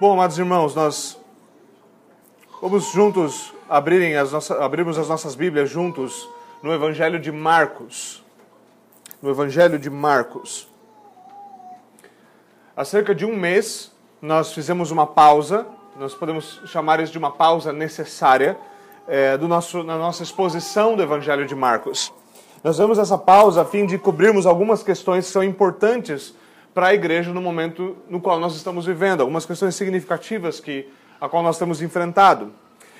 Bom, amados irmãos, nós vamos juntos abrirem as nossas, abrirmos as nossas Bíblias juntos no Evangelho de Marcos. No Evangelho de Marcos. Há cerca de um mês, nós fizemos uma pausa, nós podemos chamar isso de uma pausa necessária, é, do nosso, na nossa exposição do Evangelho de Marcos. Nós damos essa pausa a fim de cobrirmos algumas questões que são importantes para a igreja no momento no qual nós estamos vivendo, algumas questões significativas que a qual nós temos enfrentado.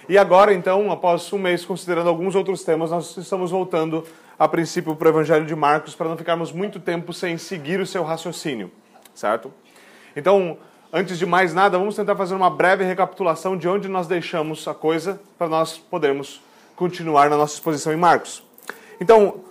E agora, então, após um mês considerando alguns outros temas, nós estamos voltando a princípio para o Evangelho de Marcos para não ficarmos muito tempo sem seguir o seu raciocínio, certo? Então, antes de mais nada, vamos tentar fazer uma breve recapitulação de onde nós deixamos a coisa para nós podermos continuar na nossa exposição em Marcos. Então,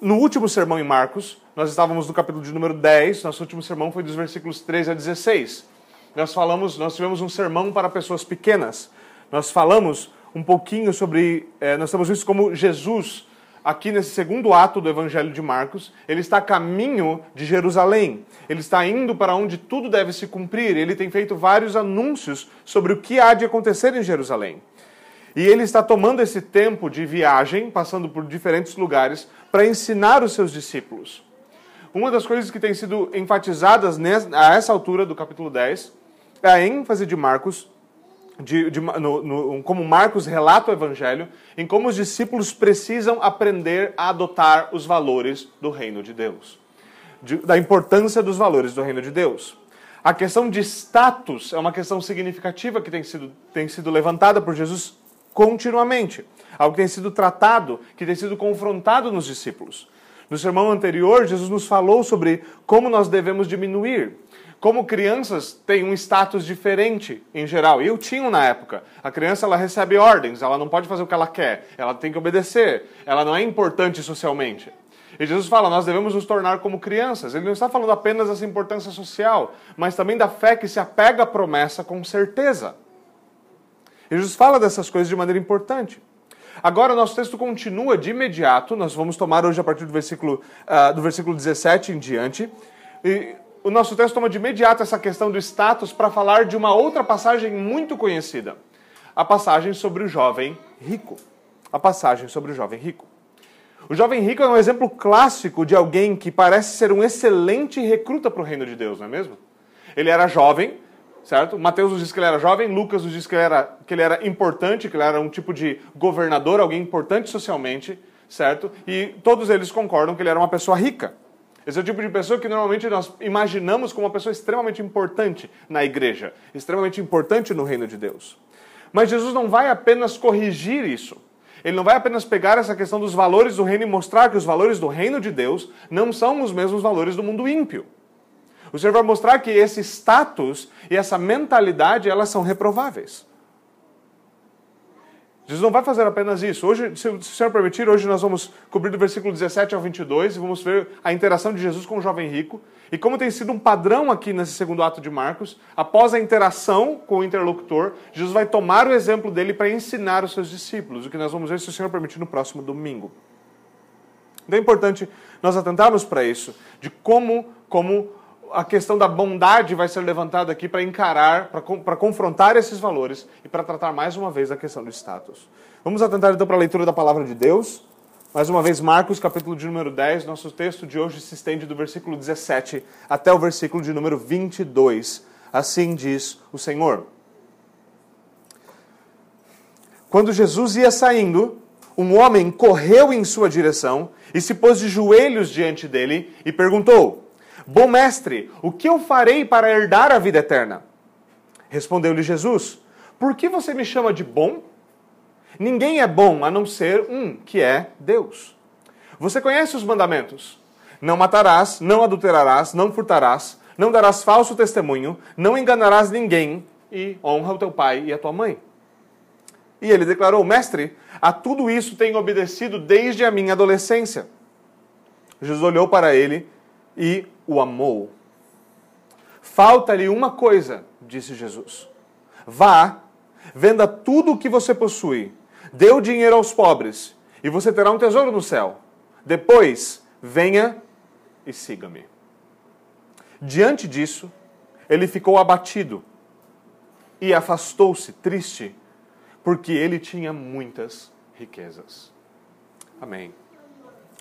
no último sermão em Marcos, nós estávamos no capítulo de número 10, nosso último sermão foi dos versículos 13 a 16. Nós falamos, nós tivemos um sermão para pessoas pequenas. Nós falamos um pouquinho sobre, eh, nós temos visto como Jesus, aqui nesse segundo ato do Evangelho de Marcos, ele está a caminho de Jerusalém. Ele está indo para onde tudo deve se cumprir. Ele tem feito vários anúncios sobre o que há de acontecer em Jerusalém. E ele está tomando esse tempo de viagem, passando por diferentes lugares, para ensinar os seus discípulos. Uma das coisas que tem sido enfatizadas a essa altura do capítulo 10 é a ênfase de Marcos, de, de, no, no, como Marcos relata o Evangelho, em como os discípulos precisam aprender a adotar os valores do reino de Deus, de, da importância dos valores do reino de Deus. A questão de status é uma questão significativa que tem sido, tem sido levantada por Jesus continuamente. Algo que tem sido tratado, que tem sido confrontado nos discípulos. No sermão anterior, Jesus nos falou sobre como nós devemos diminuir. Como crianças têm um status diferente em geral. Eu tinha na época. A criança ela recebe ordens, ela não pode fazer o que ela quer, ela tem que obedecer. Ela não é importante socialmente. E Jesus fala, nós devemos nos tornar como crianças. Ele não está falando apenas dessa importância social, mas também da fé que se apega à promessa com certeza. E Jesus fala dessas coisas de maneira importante. Agora, nosso texto continua de imediato, nós vamos tomar hoje a partir do versículo, uh, do versículo 17 em diante. E o nosso texto toma de imediato essa questão do status para falar de uma outra passagem muito conhecida. A passagem sobre o jovem rico. A passagem sobre o jovem rico. O jovem rico é um exemplo clássico de alguém que parece ser um excelente recruta para o reino de Deus, não é mesmo? Ele era jovem, certo? Mateus nos diz que ele era jovem, Lucas nos diz que ele era, que ele era importante, que ele era um tipo de governador, alguém importante socialmente, certo? E todos eles concordam que ele era uma pessoa rica. Esse é o tipo de pessoa que normalmente nós imaginamos como uma pessoa extremamente importante na igreja, extremamente importante no reino de Deus. Mas Jesus não vai apenas corrigir isso. Ele não vai apenas pegar essa questão dos valores do reino e mostrar que os valores do reino de Deus não são os mesmos valores do mundo ímpio. O Senhor vai mostrar que esse status e essa mentalidade, elas são reprováveis. Jesus não vai fazer apenas isso. Hoje, se o Senhor permitir, hoje nós vamos cobrir do versículo 17 ao 22 e vamos ver a interação de Jesus com o jovem rico e como tem sido um padrão aqui nesse segundo ato de Marcos, após a interação com o interlocutor, Jesus vai tomar o exemplo dele para ensinar os seus discípulos, o que nós vamos ver, se o Senhor permitir, no próximo domingo. Então é importante nós atentarmos para isso, de como, como a questão da bondade vai ser levantada aqui para encarar, para confrontar esses valores e para tratar mais uma vez a questão do status. Vamos atentar então para a leitura da palavra de Deus. Mais uma vez, Marcos, capítulo de número 10. Nosso texto de hoje se estende do versículo 17 até o versículo de número 22. Assim diz o Senhor. Quando Jesus ia saindo, um homem correu em sua direção e se pôs de joelhos diante dele e perguntou: Bom mestre, o que eu farei para herdar a vida eterna? Respondeu-lhe Jesus: Por que você me chama de bom? Ninguém é bom a não ser um, que é Deus. Você conhece os mandamentos: Não matarás, não adulterarás, não furtarás, não darás falso testemunho, não enganarás ninguém e honra o teu pai e a tua mãe. E ele declarou: Mestre, a tudo isso tenho obedecido desde a minha adolescência. Jesus olhou para ele e o amou. Falta-lhe uma coisa, disse Jesus. Vá, venda tudo o que você possui, dê o dinheiro aos pobres, e você terá um tesouro no céu. Depois, venha e siga-me. Diante disso, ele ficou abatido, e afastou-se, triste, porque ele tinha muitas riquezas. Amém.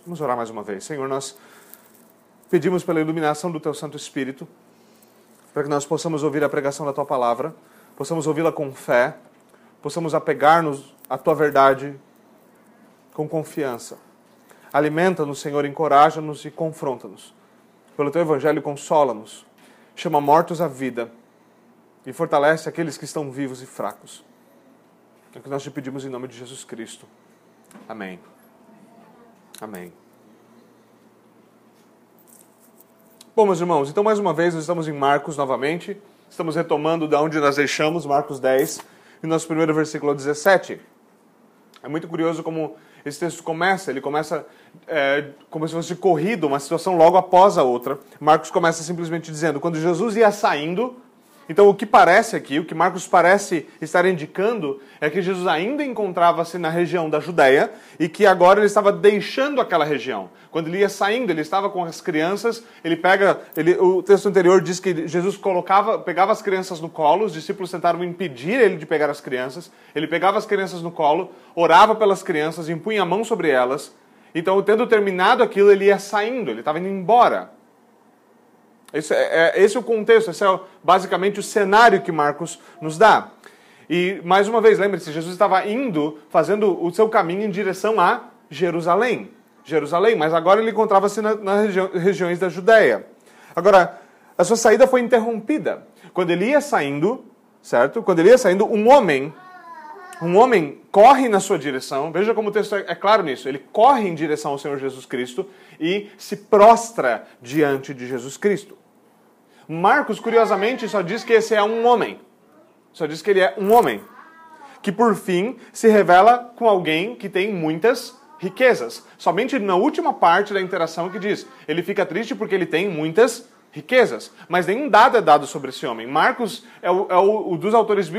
Vamos orar mais uma vez. Senhor, nós pedimos pela iluminação do Teu Santo Espírito, para que nós possamos ouvir a pregação da Tua palavra, possamos ouvi-la com fé, possamos apegar-nos à Tua verdade com confiança. Alimenta-nos, Senhor, encoraja-nos e confronta-nos. Pelo Teu Evangelho, consola-nos. Chama mortos à vida e fortalece aqueles que estão vivos e fracos. É o que nós te pedimos em nome de Jesus Cristo. Amém. Amém. Bom, meus irmãos, então mais uma vez nós estamos em Marcos novamente. Estamos retomando da onde nós deixamos, Marcos 10, e nosso primeiro versículo 17. É muito curioso como esse texto começa, ele começa é, como se fosse corrido, uma situação logo após a outra. Marcos começa simplesmente dizendo: quando Jesus ia saindo, então, o que parece aqui, o que Marcos parece estar indicando, é que Jesus ainda encontrava-se na região da Judéia e que agora ele estava deixando aquela região. Quando ele ia saindo, ele estava com as crianças, ele pega, ele, o texto anterior diz que Jesus colocava, pegava as crianças no colo, os discípulos tentaram impedir ele de pegar as crianças, ele pegava as crianças no colo, orava pelas crianças, impunha a mão sobre elas. Então, tendo terminado aquilo, ele ia saindo, ele estava indo embora. Esse é, é, esse é o contexto, esse é basicamente o cenário que Marcos nos dá. E, mais uma vez, lembre-se, Jesus estava indo, fazendo o seu caminho em direção a Jerusalém. Jerusalém, mas agora ele encontrava-se nas na regi regiões da Judéia. Agora, a sua saída foi interrompida. Quando ele ia saindo, certo? Quando ele ia saindo, um homem, um homem corre na sua direção. Veja como o texto é, é claro nisso. Ele corre em direção ao Senhor Jesus Cristo e se prostra diante de Jesus Cristo. Marcos, curiosamente, só diz que esse é um homem. Só diz que ele é um homem. Que por fim se revela com alguém que tem muitas riquezas. Somente na última parte da interação que diz: ele fica triste porque ele tem muitas riquezas. Mas nenhum dado é dado sobre esse homem. Marcos é o, é o, o dos autores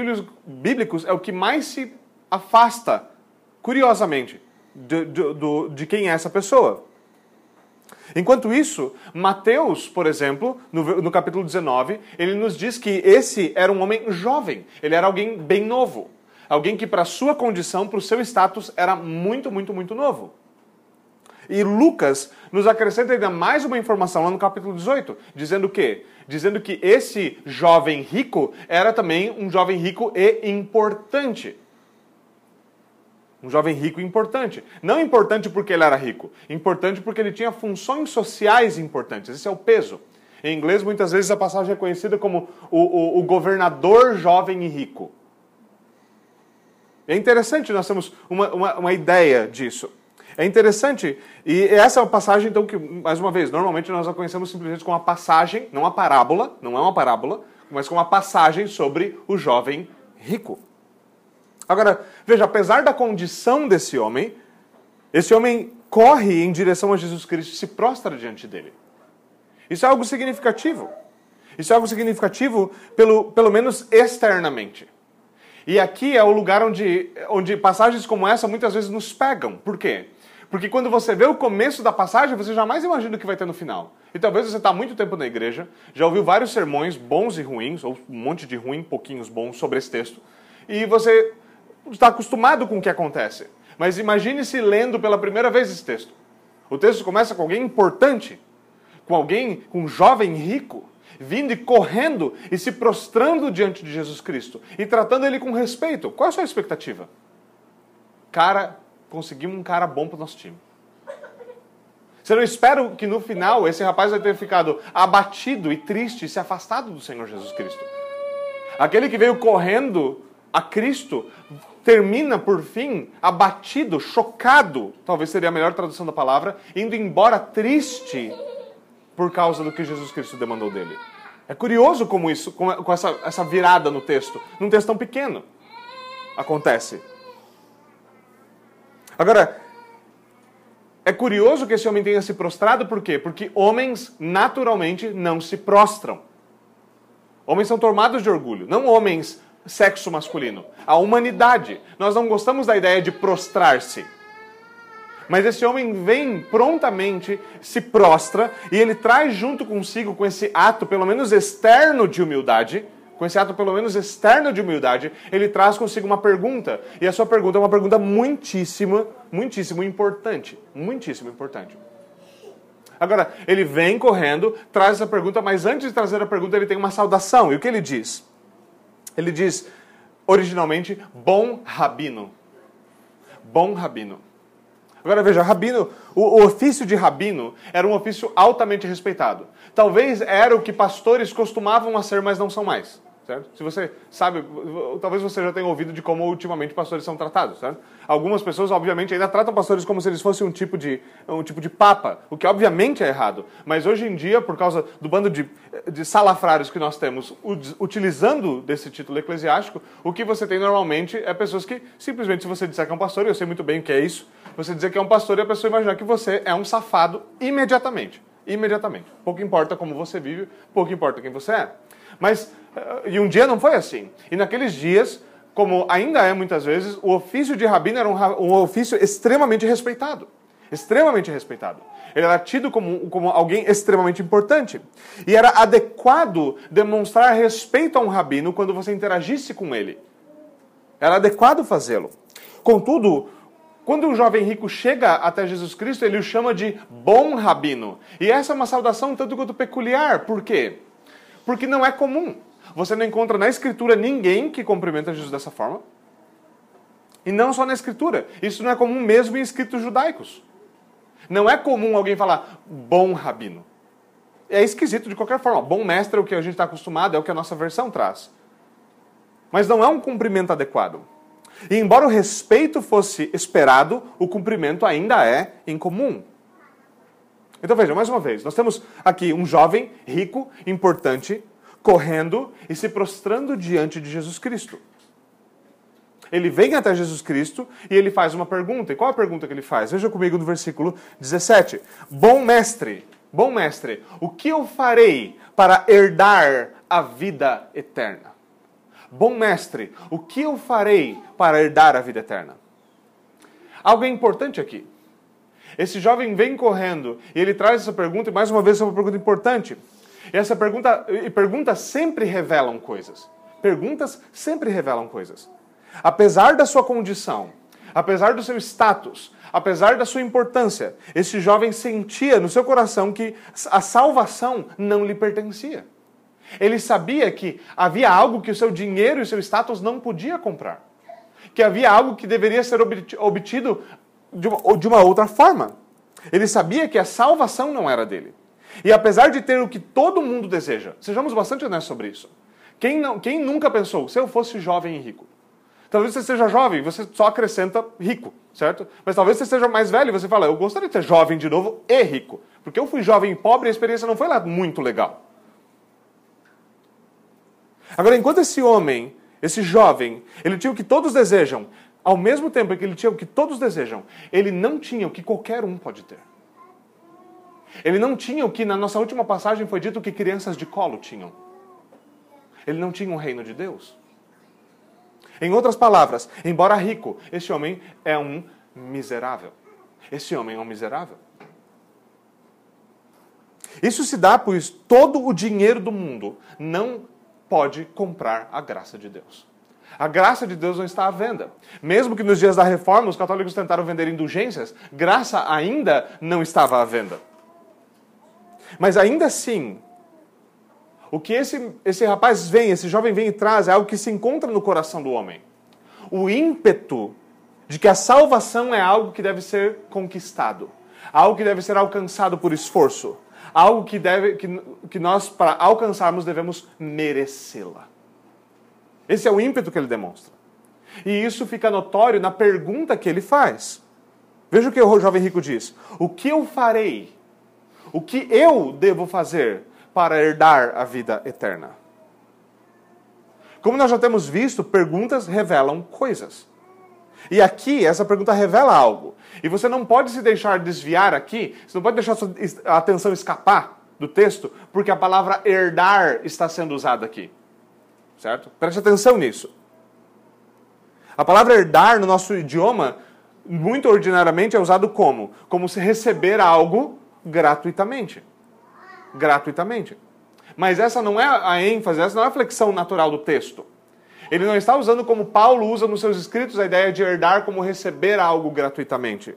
bíblicos é o que mais se afasta, curiosamente, de, de, de, de quem é essa pessoa. Enquanto isso, Mateus, por exemplo, no, no, capítulo 19, ele nos diz que esse era um homem jovem, ele era alguém bem novo. Alguém que, para sua condição, para o seu status, era muito, muito, muito novo. E Lucas nos acrescenta ainda mais uma informação lá no capítulo 18, dizendo o quê? Dizendo que esse jovem rico era também um jovem rico e importante. Um jovem rico importante. Não importante porque ele era rico, importante porque ele tinha funções sociais importantes. Esse é o peso. Em inglês, muitas vezes a passagem é conhecida como o, o, o governador jovem e rico. É interessante, nós temos uma, uma, uma, ideia disso. É interessante, e essa é uma passagem, então, que, mais uma vez, normalmente nós a conhecemos simplesmente como uma passagem, não uma parábola, não é uma parábola, mas como uma passagem sobre o jovem rico. Agora, veja, apesar da condição desse homem, esse homem corre em direção a Jesus Cristo se prostra diante dele. Isso é algo significativo. Isso é algo significativo, pelo, pelo menos externamente. E aqui é o lugar onde, onde passagens como essa muitas vezes nos pegam. Por quê? Porque quando você vê o começo da passagem, você jamais imagina o que vai ter no final. E talvez você está muito tempo na igreja, já ouviu vários sermões bons e ruins, ou um monte de ruim, pouquinhos bons sobre esse texto, e você está acostumado com o que acontece. Mas imagine-se lendo pela primeira vez esse texto. O texto começa com alguém importante, com alguém, com um jovem rico, vindo e correndo e se prostrando diante de Jesus Cristo e tratando ele com respeito. Qual é a sua expectativa? Cara, conseguimos um cara bom para o nosso time. Você não espera que no final esse rapaz vai ter ficado abatido e triste e se afastado do Senhor Jesus Cristo. Aquele que veio correndo a Cristo termina, por fim, abatido, chocado, talvez seria a melhor tradução da palavra, indo embora triste por causa do que Jesus Cristo demandou dele. É curioso como isso, com essa, essa virada no texto, num texto tão pequeno, acontece. Agora, é curioso que esse homem tenha se prostrado, por quê? Porque homens naturalmente não se prostram. Homens são tomados de orgulho, não homens sexo masculino, a humanidade. Nós não gostamos da ideia de prostrar-se. Mas esse homem vem prontamente, se prostra, e ele traz junto consigo, com esse ato, pelo menos externo de humildade, com esse ato pelo menos externo de humildade, ele traz consigo uma pergunta. E a sua pergunta é uma pergunta muitíssima, muitíssimo importante. Muitíssimo importante. Agora, ele vem correndo, traz essa pergunta, mas antes de trazer a pergunta, ele tem uma saudação. E o que ele diz? Ele diz, originalmente, bom rabino. Bom rabino. Agora veja, rabino, o, ofício de rabino era um ofício altamente respeitado. Talvez era o que pastores costumavam a ser, mas não são mais certo? Se você sabe, talvez você já tenha ouvido de como ultimamente pastores são tratados, certo? Algumas pessoas, obviamente, ainda tratam pastores como se eles fossem um tipo de, um tipo de papa, o que obviamente é errado. Mas hoje em dia, por causa do bando de, de salafrários que nós temos utilizando desse título eclesiástico, o que você tem normalmente é pessoas que, simplesmente, se você disser que é um pastor, e eu sei muito bem o que é isso, você dizer que é um pastor e a pessoa imaginar que você é um safado imediatamente. Imediatamente. Pouco importa como você vive, pouco importa quem você é. Mas e um dia não foi assim. E naqueles dias, como ainda é muitas vezes, o ofício de rabino era um, um ofício extremamente respeitado. Extremamente respeitado. Ele era tido como, como alguém extremamente importante. E era adequado demonstrar respeito a um rabino quando você interagisse com ele. Era adequado fazê-lo. Contudo, quando o jovem rico chega até Jesus Cristo, ele o chama de bom rabino. E essa é uma saudação tanto quanto peculiar. Por quê? Porque não é comum. Você não encontra na Escritura ninguém que cumprimenta Jesus dessa forma. E não só na Escritura. Isso não é comum mesmo em escritos judaicos. Não é comum alguém falar bom rabino. É esquisito de qualquer forma. Bom mestre é o que a gente está acostumado, é o que a nossa versão traz. Mas não é um cumprimento adequado. E embora o respeito fosse esperado, o cumprimento ainda é incomum. Então veja, mais uma vez, nós temos aqui um jovem rico, importante, correndo e se prostrando diante de Jesus Cristo. Ele vem até Jesus Cristo e ele faz uma pergunta. E qual a pergunta que ele faz? Veja comigo no versículo 17. Bom mestre, bom mestre, o que eu farei para herdar a vida eterna? Bom mestre, o que eu farei para herdar a vida eterna? Algo importante aqui. Esse jovem vem correndo e ele traz essa pergunta, e mais uma vez é uma pergunta importante. E essa pergunta, e perguntas sempre revelam coisas. Perguntas sempre revelam coisas. Apesar da sua condição, apesar do seu status, apesar da sua importância, esse jovem sentia no seu coração que a salvação não lhe pertencia. Ele sabia que havia algo que o seu dinheiro e o seu status não podia comprar. Que havia algo que deveria ser obtido de uma, outra forma. Ele sabia que a salvação não era dele. E apesar de ter o que todo mundo deseja, sejamos bastante honestos sobre isso. Quem, não, quem nunca pensou, se eu fosse jovem e rico? Talvez você seja jovem, você só acrescenta rico, certo? Mas talvez você seja mais velho e você fala, eu gostaria de ser jovem de novo e rico. Porque eu fui jovem e pobre e a experiência não foi lá muito legal. Agora, enquanto esse homem, esse jovem, ele tinha o que todos desejam, ao mesmo tempo que ele tinha o que todos desejam, ele não tinha o que qualquer um pode ter. Ele não tinha o que na nossa última passagem foi dito que crianças de colo tinham. Ele não tinha o um reino de Deus. Em outras palavras, embora rico, esse homem é um miserável. Esse homem é um miserável. Isso se dá pois todo o dinheiro do mundo não pode comprar a graça de Deus. A graça de Deus não está à venda. Mesmo que nos dias da reforma os católicos tentaram vender indulgências, graça ainda não estava à venda. Mas ainda assim, o que esse, esse rapaz vem, esse jovem vem e traz, é algo que se encontra no coração do homem. O ímpeto de que a salvação é algo que deve ser conquistado, algo que deve ser alcançado por esforço, algo que, deve, que, que nós, para alcançarmos, devemos merecê-la. Esse é o ímpeto que ele demonstra. E isso fica notório na pergunta que ele faz. Veja o que o jovem rico diz: O que eu farei o que eu devo fazer para herdar a vida eterna? Como nós já temos visto, perguntas revelam coisas. E aqui, essa pergunta revela algo. E você não pode se deixar desviar aqui, você não pode deixar a atenção escapar do texto, porque a palavra herdar está sendo usada aqui. Certo? Preste atenção nisso. A palavra herdar no nosso idioma, muito ordinariamente, é usado como? Como se receber algo gratuitamente. Gratuitamente. Mas essa não é a ênfase, essa não é a flexão natural do texto. Ele não está usando como Paulo usa nos seus escritos a ideia de herdar como receber algo gratuitamente.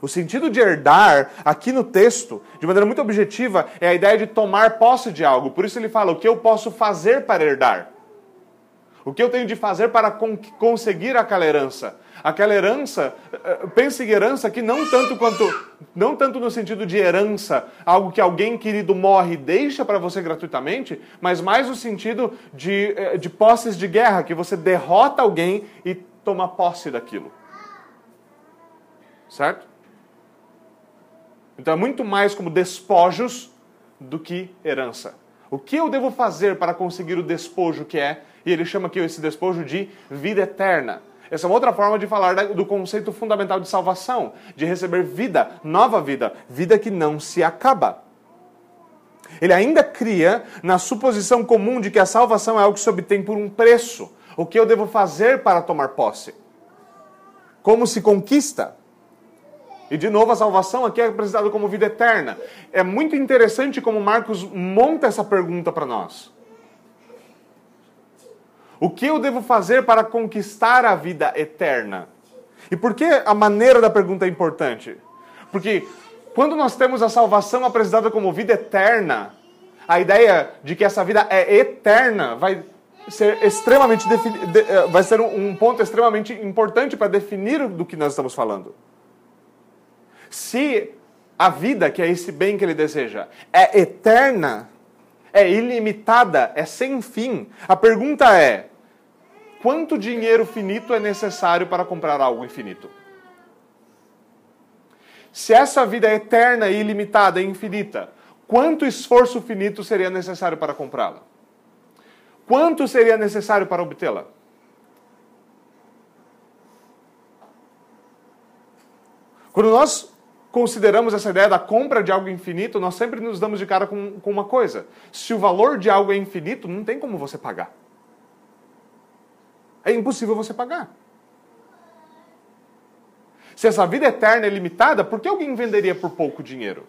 O sentido de herdar, aqui no texto, de maneira muito objetiva, é a ideia de tomar posse de algo. Por isso ele fala: o que eu posso fazer para herdar? O que eu tenho de fazer para conseguir aquela herança? Aquela herança, eh, pense em herança que não tanto quanto, não tanto no sentido de herança, algo que alguém querido morre e deixa para você gratuitamente, mas mais no sentido de, eh, de posses de guerra, que você derrota alguém e toma posse daquilo. Certo? Então é muito mais como despojos do que herança. O que eu devo fazer para conseguir o despojo que é? E ele chama aqui esse despojo de vida eterna. Essa é uma outra forma de falar do conceito fundamental de salvação, de receber vida, nova vida, vida que não se acaba. Ele ainda cria na suposição comum de que a salvação é algo que se obtém por um preço. O que eu devo fazer para tomar posse? Como se conquista? E de novo, a salvação aqui é apresentada como vida eterna. É muito interessante como Marcos monta essa pergunta para nós. O que eu devo fazer para conquistar a vida eterna? E por que a maneira da pergunta é importante? Porque quando nós temos a salvação apresentada como vida eterna, a ideia de que essa vida é eterna vai ser extremamente eh, vai ser um ponto extremamente importante para definir do que nós estamos falando. Se a vida, que é esse bem que ele deseja, é eterna, é ilimitada, é sem fim, a pergunta é: quanto dinheiro finito é necessário para comprar algo infinito? Se essa vida é eterna, ilimitada e infinita, quanto esforço finito seria necessário para comprá-la? Quanto seria necessário para obtê-la? Quando nós consideramos essa ideia da compra de algo infinito, nós sempre nos damos de cara com, com uma coisa. Se o valor de algo é infinito, não tem como você pagar. É impossível você pagar. Se essa vida eterna é limitada, por que alguém venderia por pouco dinheiro?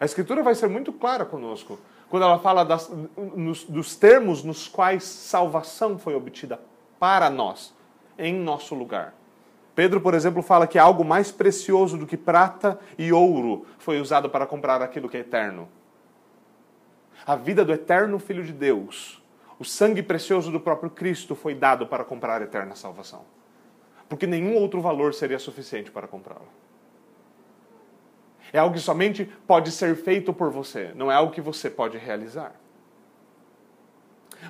A Escritura vai ser muito clara conosco quando ela fala das, nos, dos termos nos quais salvação foi obtida para nós em nosso lugar. Pedro, por exemplo, fala que algo mais precioso do que prata e ouro foi usado para comprar aquilo que é eterno. A vida do eterno Filho de Deus, o sangue precioso do próprio Cristo foi dado para comprar a eterna salvação. Porque nenhum outro valor seria suficiente para comprá-la. É algo que somente pode ser feito por você, não é algo que você pode realizar.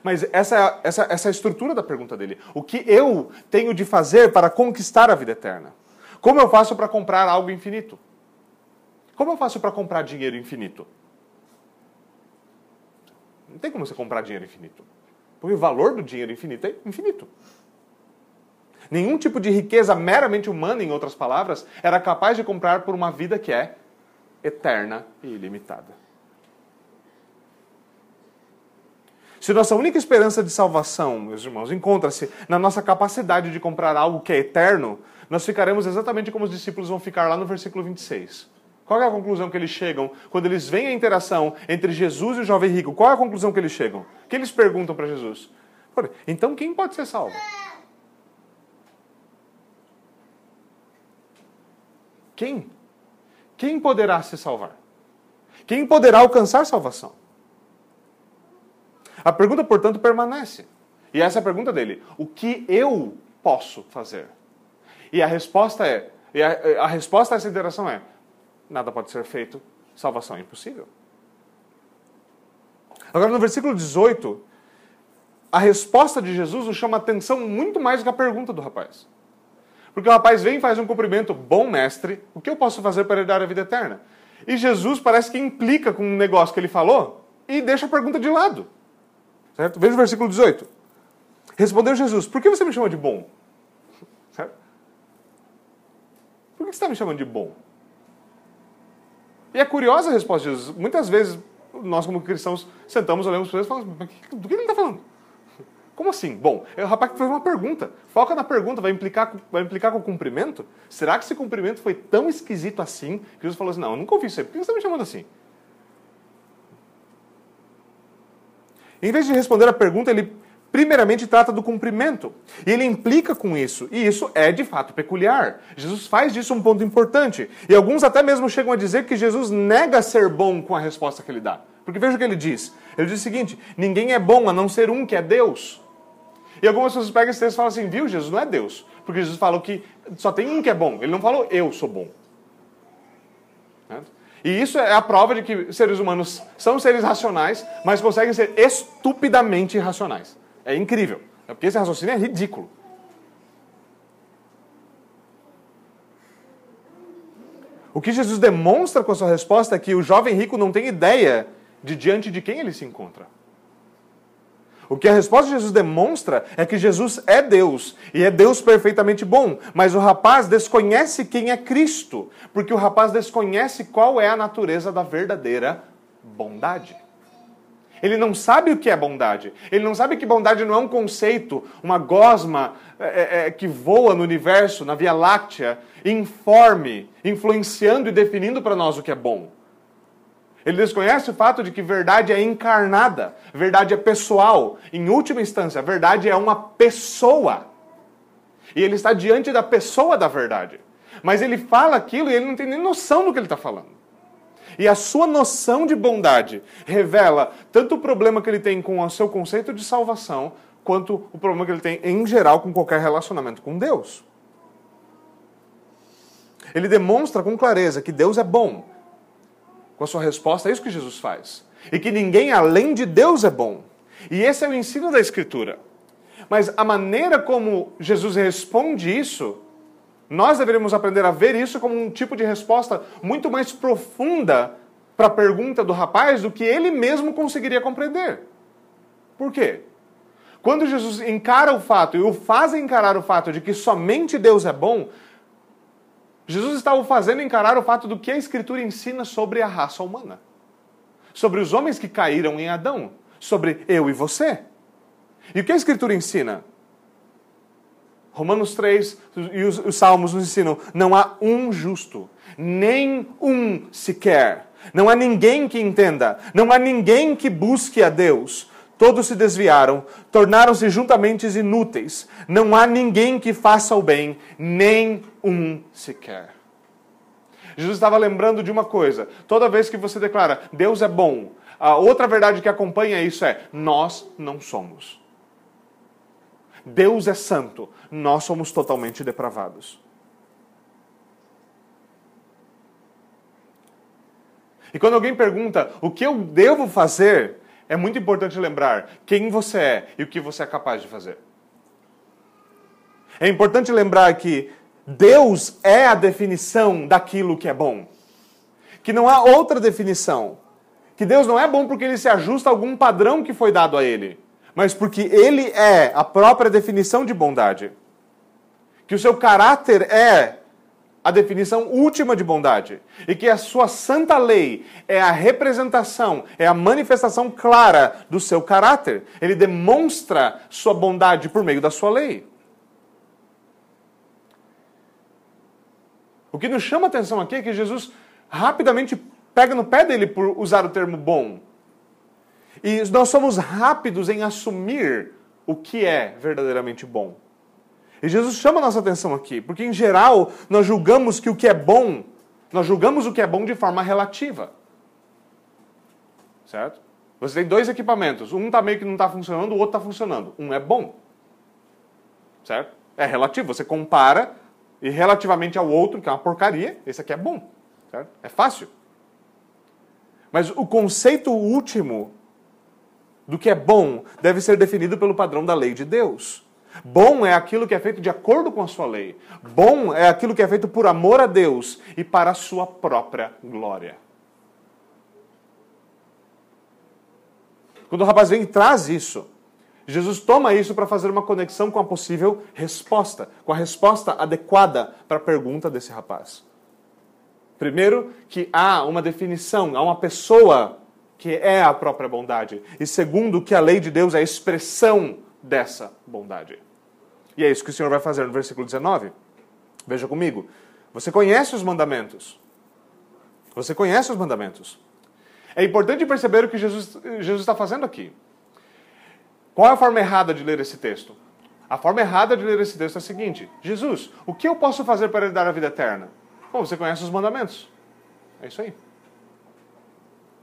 Mas essa, essa, essa é a estrutura da pergunta dele. O que eu tenho de fazer para conquistar a vida eterna? Como eu faço para comprar algo infinito? Como eu faço para comprar dinheiro infinito? Não tem como você comprar dinheiro infinito. Porque o valor do dinheiro infinito é infinito. Nenhum tipo de riqueza meramente humana, em outras palavras, era capaz de comprar por uma vida que é eterna e ilimitada. Se nossa única esperança de salvação, meus irmãos, encontra-se na nossa capacidade de comprar algo que é eterno, nós ficaremos exatamente como os discípulos vão ficar lá no versículo 26. Qual é a conclusão que eles chegam quando eles veem a interação entre Jesus e o jovem rico? Qual é a conclusão que eles chegam? Que eles perguntam para Jesus? Então quem pode ser salvo? Quem? Quem poderá se salvar? Quem poderá alcançar salvação? A pergunta, portanto, permanece. E essa é a pergunta dele: o que eu posso fazer? E a resposta é, a, a resposta a essa interação é: nada pode ser feito, salvação é impossível. Agora, no versículo 18, a resposta de Jesus nos chama atenção muito mais do que a pergunta do rapaz. Porque o rapaz vem e faz um cumprimento, bom mestre, o que eu posso fazer para herdar a vida eterna? E Jesus parece que implica com um negócio que ele falou e deixa a pergunta de lado. Certo? Veja o versículo 18. Respondeu Jesus: Por que você me chama de bom? Certo? Por que você está me chamando de bom? E é curiosa a resposta de Jesus. Muitas vezes, nós, como cristãos, sentamos, olhamos para eles e falamos: Do que ele está falando? Como assim? Bom, é o rapaz que fez uma pergunta. Foca na pergunta, vai implicar, vai implicar com o cumprimento? Será que esse cumprimento foi tão esquisito assim que Jesus falou assim: não, eu nunca ouvi isso aí, por que você está me chamando assim? Em vez de responder a pergunta, ele primeiramente trata do cumprimento. E ele implica com isso. E isso é de fato peculiar. Jesus faz disso um ponto importante. E alguns até mesmo chegam a dizer que Jesus nega ser bom com a resposta que ele dá. Porque veja o que ele diz. Ele diz o seguinte: ninguém é bom a não ser um que é Deus. E algumas pessoas pegam esse texto e falam assim: viu, Jesus não é Deus. Porque Jesus falou que só tem um que é bom. Ele não falou eu sou bom. E isso é a prova de que seres humanos são seres racionais, mas conseguem ser estupidamente irracionais. É incrível. É porque esse raciocínio é ridículo. O que Jesus demonstra com a sua resposta é que o jovem rico não tem ideia de diante de quem ele se encontra. O que a resposta de Jesus demonstra é que Jesus é Deus e é Deus perfeitamente bom, mas o rapaz desconhece quem é Cristo, porque o rapaz desconhece qual é a natureza da verdadeira bondade. Ele não sabe o que é bondade. Ele não sabe que bondade não é um conceito, uma gosma é, é, é que voa no universo, na Via Láctea, informe, influenciando e definindo para nós o que é bom. Ele desconhece o fato de que verdade é encarnada, verdade é pessoal. Em última instância, a verdade é uma pessoa. E ele está diante da pessoa da verdade. Mas ele fala aquilo e ele não tem nem noção do que ele está falando. E a sua noção de bondade revela tanto o problema que ele tem com o seu conceito de salvação, quanto o problema que ele tem em geral com qualquer relacionamento com Deus. Ele demonstra com clareza que Deus é bom, com a sua resposta, é isso que Jesus faz. E que ninguém além de Deus é bom. E esse é o ensino da Escritura. Mas a maneira como Jesus responde isso, nós deveríamos aprender a ver isso como um tipo de resposta muito mais profunda para a pergunta do rapaz do que ele mesmo conseguiria compreender. Por quê? Quando Jesus encara o fato e o faz encarar o fato de que somente Deus é bom, Jesus estava fazendo encarar o fato do que a Escritura ensina sobre a raça humana. Sobre os homens que caíram em Adão. Sobre eu e você. E o que a Escritura ensina? Romanos 3 e os, os Salmos nos ensinam: não há um justo, nem um sequer. Não há ninguém que entenda, não há ninguém que busque a Deus. Todos se desviaram, tornaram-se juntamente inúteis. Não há ninguém que faça o bem, nem um sequer. Jesus estava lembrando de uma coisa: toda vez que você declara Deus é bom, a outra verdade que acompanha isso é nós não somos. Deus é santo, nós somos totalmente depravados. E quando alguém pergunta o que eu devo fazer, é muito importante lembrar quem você é e o que você é capaz de fazer. É importante lembrar que Deus é a definição daquilo que é bom. Que não há outra definição. Que Deus não é bom porque ele se ajusta a algum padrão que foi dado a ele, mas porque ele é a própria definição de bondade. Que o seu caráter é a definição última de bondade. E que a sua santa lei é a representação, é a manifestação clara do seu caráter. Ele demonstra sua bondade por meio da sua lei. O que nos chama a atenção aqui é que Jesus rapidamente pega no pé dele por usar o termo bom. E nós somos rápidos em assumir o que é verdadeiramente bom. E Jesus chama a nossa atenção aqui, porque em geral nós julgamos que o que é bom, nós julgamos o que é bom de forma relativa. Certo? Você tem dois equipamentos, um tá meio que não está funcionando, o outro está funcionando. Um é bom. Certo? É relativo, você compara e relativamente ao outro, que é uma porcaria, esse aqui é bom. Certo? É fácil. Mas o conceito último do que é bom deve ser definido pelo padrão da lei de Deus. Bom é aquilo que é feito de acordo com a sua lei. Bom é aquilo que é feito por amor a Deus e para a sua própria glória. Quando o rapaz vem e traz isso, Jesus toma isso para fazer uma conexão com a possível resposta, com a resposta adequada para a pergunta desse rapaz. Primeiro, que há uma definição, há uma pessoa que é a própria bondade. E segundo, que a lei de Deus é a expressão dessa bondade. E é isso que o Senhor vai fazer no versículo 19. Veja comigo. Você conhece os mandamentos. Você conhece os mandamentos. É importante perceber o que Jesus, Jesus está fazendo aqui. Qual é a forma errada de ler esse texto? A forma errada de ler esse texto é a seguinte: Jesus, o que eu posso fazer para lhe dar a vida eterna? Bom, você conhece os mandamentos. É isso aí.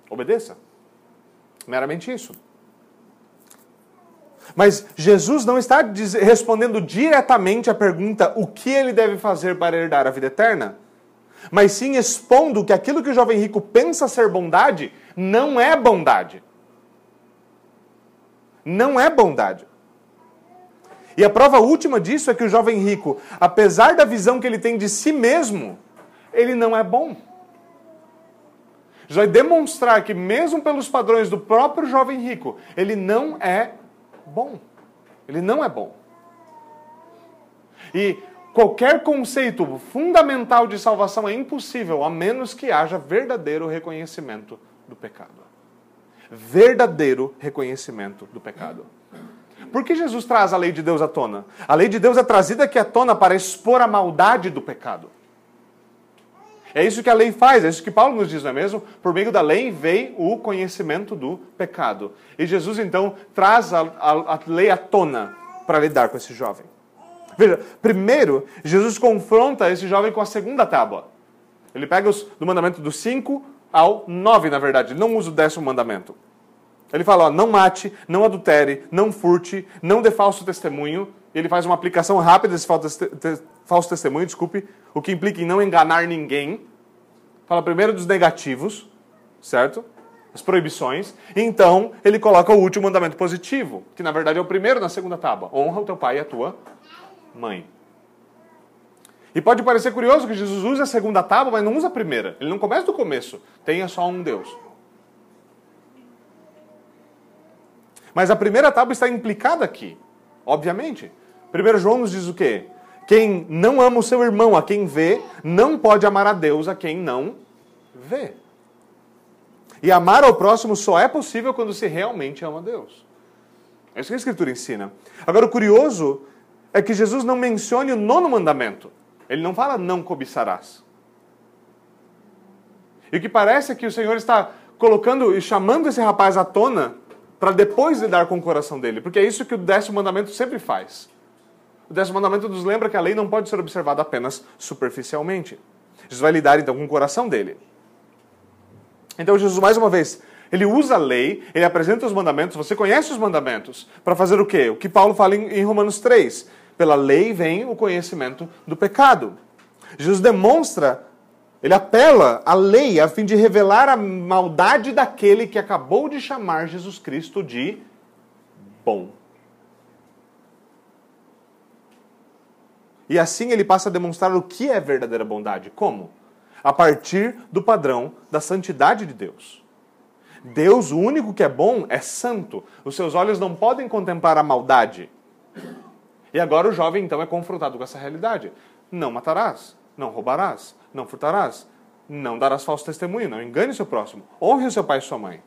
Obedeça. Meramente isso. Mas Jesus não está respondendo diretamente à pergunta o que ele deve fazer para herdar a vida eterna, mas sim expondo que aquilo que o jovem rico pensa ser bondade não é bondade. Não é bondade. E a prova última disso é que o jovem rico, apesar da visão que ele tem de si mesmo, ele não é bom. Já vai demonstrar que, mesmo pelos padrões do próprio jovem rico, ele não é bom. Ele não é bom. E qualquer conceito fundamental de salvação é impossível a menos que haja verdadeiro reconhecimento do pecado. Verdadeiro reconhecimento do pecado. Por que Jesus traz a lei de Deus à tona? A lei de Deus é trazida aqui à tona para expor a maldade do pecado. É isso que a lei faz, é isso que Paulo nos diz, não é mesmo? Por meio da lei veio o conhecimento do pecado. E Jesus então traz a, a, a lei à tona para lidar com esse jovem. Veja, primeiro, Jesus confronta esse jovem com a segunda tábua. Ele pega os, do mandamento do 5 ao 9, na verdade. Ele não usa o décimo mandamento. Ele fala, ó, não mate, não adultere, não furte, não dê falso testemunho. Ele faz uma aplicação rápida desse falso testemunho, desculpe, o que implica em não enganar ninguém. Fala primeiro dos negativos, certo? As proibições. Então, ele coloca o último mandamento positivo, que na verdade é o primeiro na segunda tábua. Honra o teu pai e a tua mãe. E pode parecer curioso que Jesus usa a segunda tábua, mas não usa a primeira. Ele não começa do começo. Tenha só um Deus. Mas a primeira tábua está implicada aqui, obviamente. 1 João nos diz o quê? Quem não ama o seu irmão a quem vê, não pode amar a Deus a quem não vê. E amar ao próximo só é possível quando se realmente ama a Deus. É isso que a Escritura ensina. Agora, o curioso é que Jesus não mencione o nono mandamento. Ele não fala não cobiçarás. E o que parece é que o Senhor está colocando e chamando esse rapaz à tona para depois lidar com o coração dele, porque é isso que o décimo mandamento sempre faz. O décimo mandamento nos lembra que a lei não pode ser observada apenas superficialmente. Jesus vai lidar então com o coração dele. Então Jesus, mais uma vez, ele usa a lei, ele apresenta os mandamentos, você conhece os mandamentos, para fazer o quê? O que Paulo fala em Romanos 3. Pela lei vem o conhecimento do pecado. Jesus demonstra ele apela à lei a fim de revelar a maldade daquele que acabou de chamar Jesus Cristo de bom. E assim ele passa a demonstrar o que é verdadeira bondade. Como? A partir do padrão da santidade de Deus. Deus, o único que é bom, é santo. Os seus olhos não podem contemplar a maldade. E agora o jovem então é confrontado com essa realidade. Não matarás, não roubarás, não furtarás, não darás falso testemunho, não engane seu próximo, honre seu pai e sua mãe.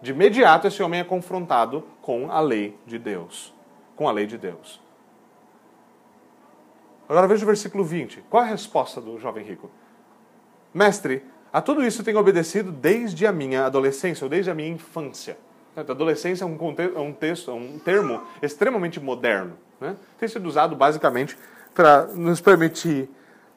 De imediato, esse homem é confrontado com a lei de Deus. Com a lei de Deus. Agora veja o versículo 20. Qual a resposta do jovem rico? Mestre, a tudo isso tenho obedecido desde a minha adolescência, ou desde a minha infância. A adolescência é um, é um texto, é um termo extremamente moderno. Né? Tem sido usado basicamente para nos permitir,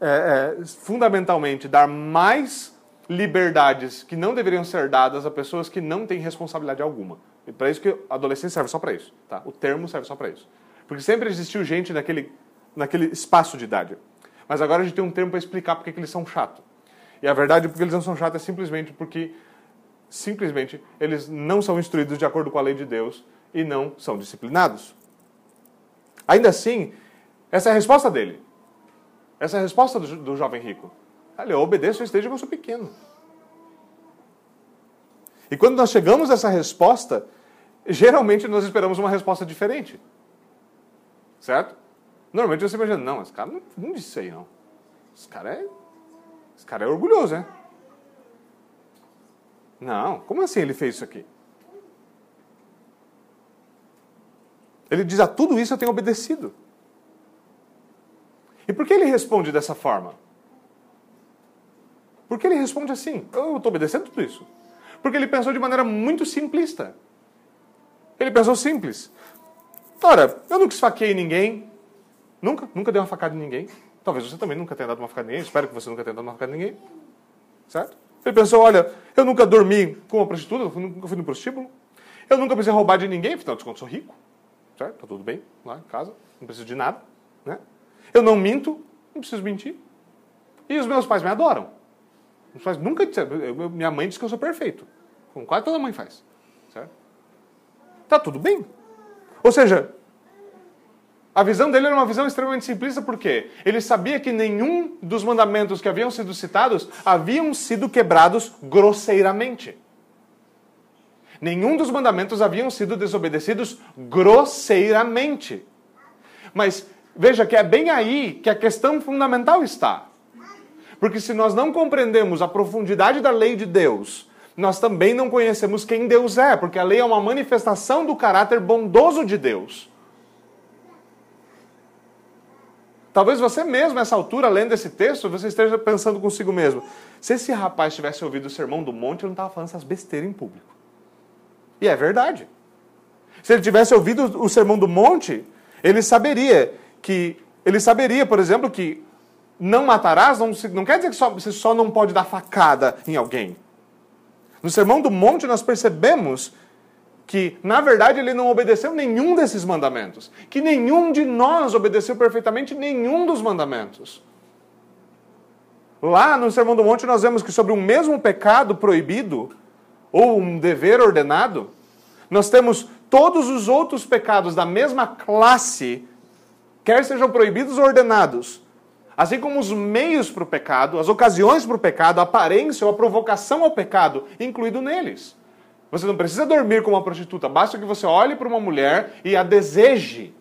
é, é, fundamentalmente, dar mais liberdades que não deveriam ser dadas a pessoas que não têm responsabilidade alguma. E para isso que adolescência serve só para isso. Tá? O termo serve só para isso. Porque sempre existiu gente naquele, naquele espaço de idade. Mas agora a gente tem um termo para explicar porque que eles são chatos. E a verdade, porque eles não são chatos, é simplesmente porque simplesmente eles não são instruídos de acordo com a lei de Deus e não são disciplinados. Ainda assim, essa é a resposta dele. Essa é a resposta do, do jovem rico. Olha, eu obedeço que eu sou pequeno. E quando nós chegamos a essa resposta, geralmente nós esperamos uma resposta diferente. Certo? Normalmente você imagina, não, esse cara não, não disse isso aí, não. Esse cara é. Esse cara é orgulhoso, né? Não, como assim ele fez isso aqui? Ele diz: a tudo isso eu tenho obedecido. E por que ele responde dessa forma? Por que ele responde assim? Eu estou obedecendo tudo isso. Porque ele pensou de maneira muito simplista. Ele pensou simples. Ora, eu nunca esfaqueei ninguém. Nunca, nunca dei uma facada em ninguém. Talvez você também nunca tenha dado uma facada em ninguém. Espero que você nunca tenha dado uma facada em ninguém. Certo? Ele pensou, olha, eu nunca dormi com uma prostituta, nunca fui no prostíbulo. Eu nunca precisei roubar de ninguém, afinal de contas sou rico. Certo? Tá tudo bem lá em casa. Não preciso de nada. Né? Eu não minto, não preciso mentir. E os meus pais me adoram. Meus pais nunca disseram. Minha mãe diz que eu sou perfeito. Como quase toda mãe faz. Certo? Tá tudo bem. Ou seja, a visão dele era uma visão extremamente simplista, porque ele sabia que nenhum dos mandamentos que haviam sido citados haviam sido quebrados grosseiramente. Nenhum dos mandamentos haviam sido desobedecidos grosseiramente. Mas veja que é bem aí que a questão fundamental está. Porque se nós não compreendemos a profundidade da lei de Deus, nós também não conhecemos quem Deus é, porque a lei é uma manifestação do caráter bondoso de Deus. Talvez você mesmo, nessa altura, lendo esse texto, você esteja pensando consigo mesmo: se esse rapaz tivesse ouvido o sermão do monte, ele não estava falando essas besteiras em público. E é verdade. Se ele tivesse ouvido o sermão do monte, ele saberia que. Ele saberia, por exemplo, que não matarás não, não quer dizer que só, você só não pode dar facada em alguém. No sermão do monte, nós percebemos que, na verdade, ele não obedeceu nenhum desses mandamentos. Que nenhum de nós obedeceu perfeitamente nenhum dos mandamentos. Lá no Sermão do Monte, nós vemos que sobre um mesmo pecado proibido, ou um dever ordenado, nós temos todos os outros pecados da mesma classe, quer sejam proibidos ou ordenados, assim como os meios para o pecado, as ocasiões para o pecado, a aparência ou a provocação ao pecado, incluído neles. Você não precisa dormir com uma prostituta, basta que você olhe para uma mulher e a deseje.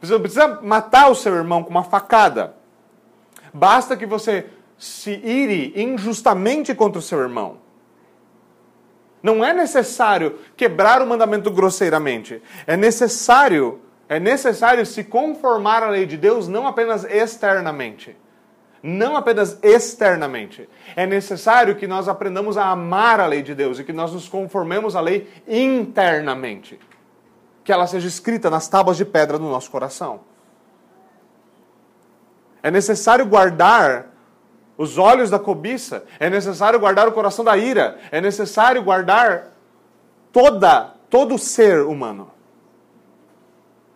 Você não precisa matar o seu irmão com uma facada. Basta que você se ire injustamente contra o seu irmão. Não é necessário quebrar o mandamento grosseiramente. É necessário, é necessário se conformar à lei de Deus não apenas externamente não apenas externamente. É necessário que nós aprendamos a amar a lei de Deus e que nós nos conformemos à lei internamente. Que ela seja escrita nas tábuas de pedra do nosso coração. É necessário guardar os olhos da cobiça, é necessário guardar o coração da ira, é necessário guardar toda todo o ser humano.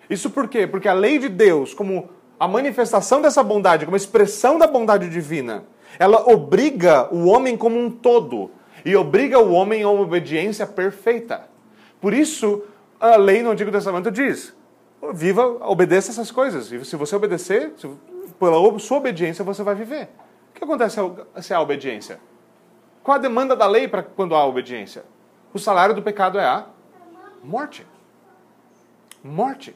Isso por quê? Porque a lei de Deus, como a manifestação dessa bondade, como expressão da bondade divina, ela obriga o homem como um todo e obriga o homem a uma obediência perfeita. Por isso, a lei no Antigo Testamento diz: viva, obedeça essas coisas. E se você obedecer, se, pela sua obediência você vai viver. O que acontece se há obediência? Qual a demanda da lei para quando há obediência? O salário do pecado é a morte. Morte.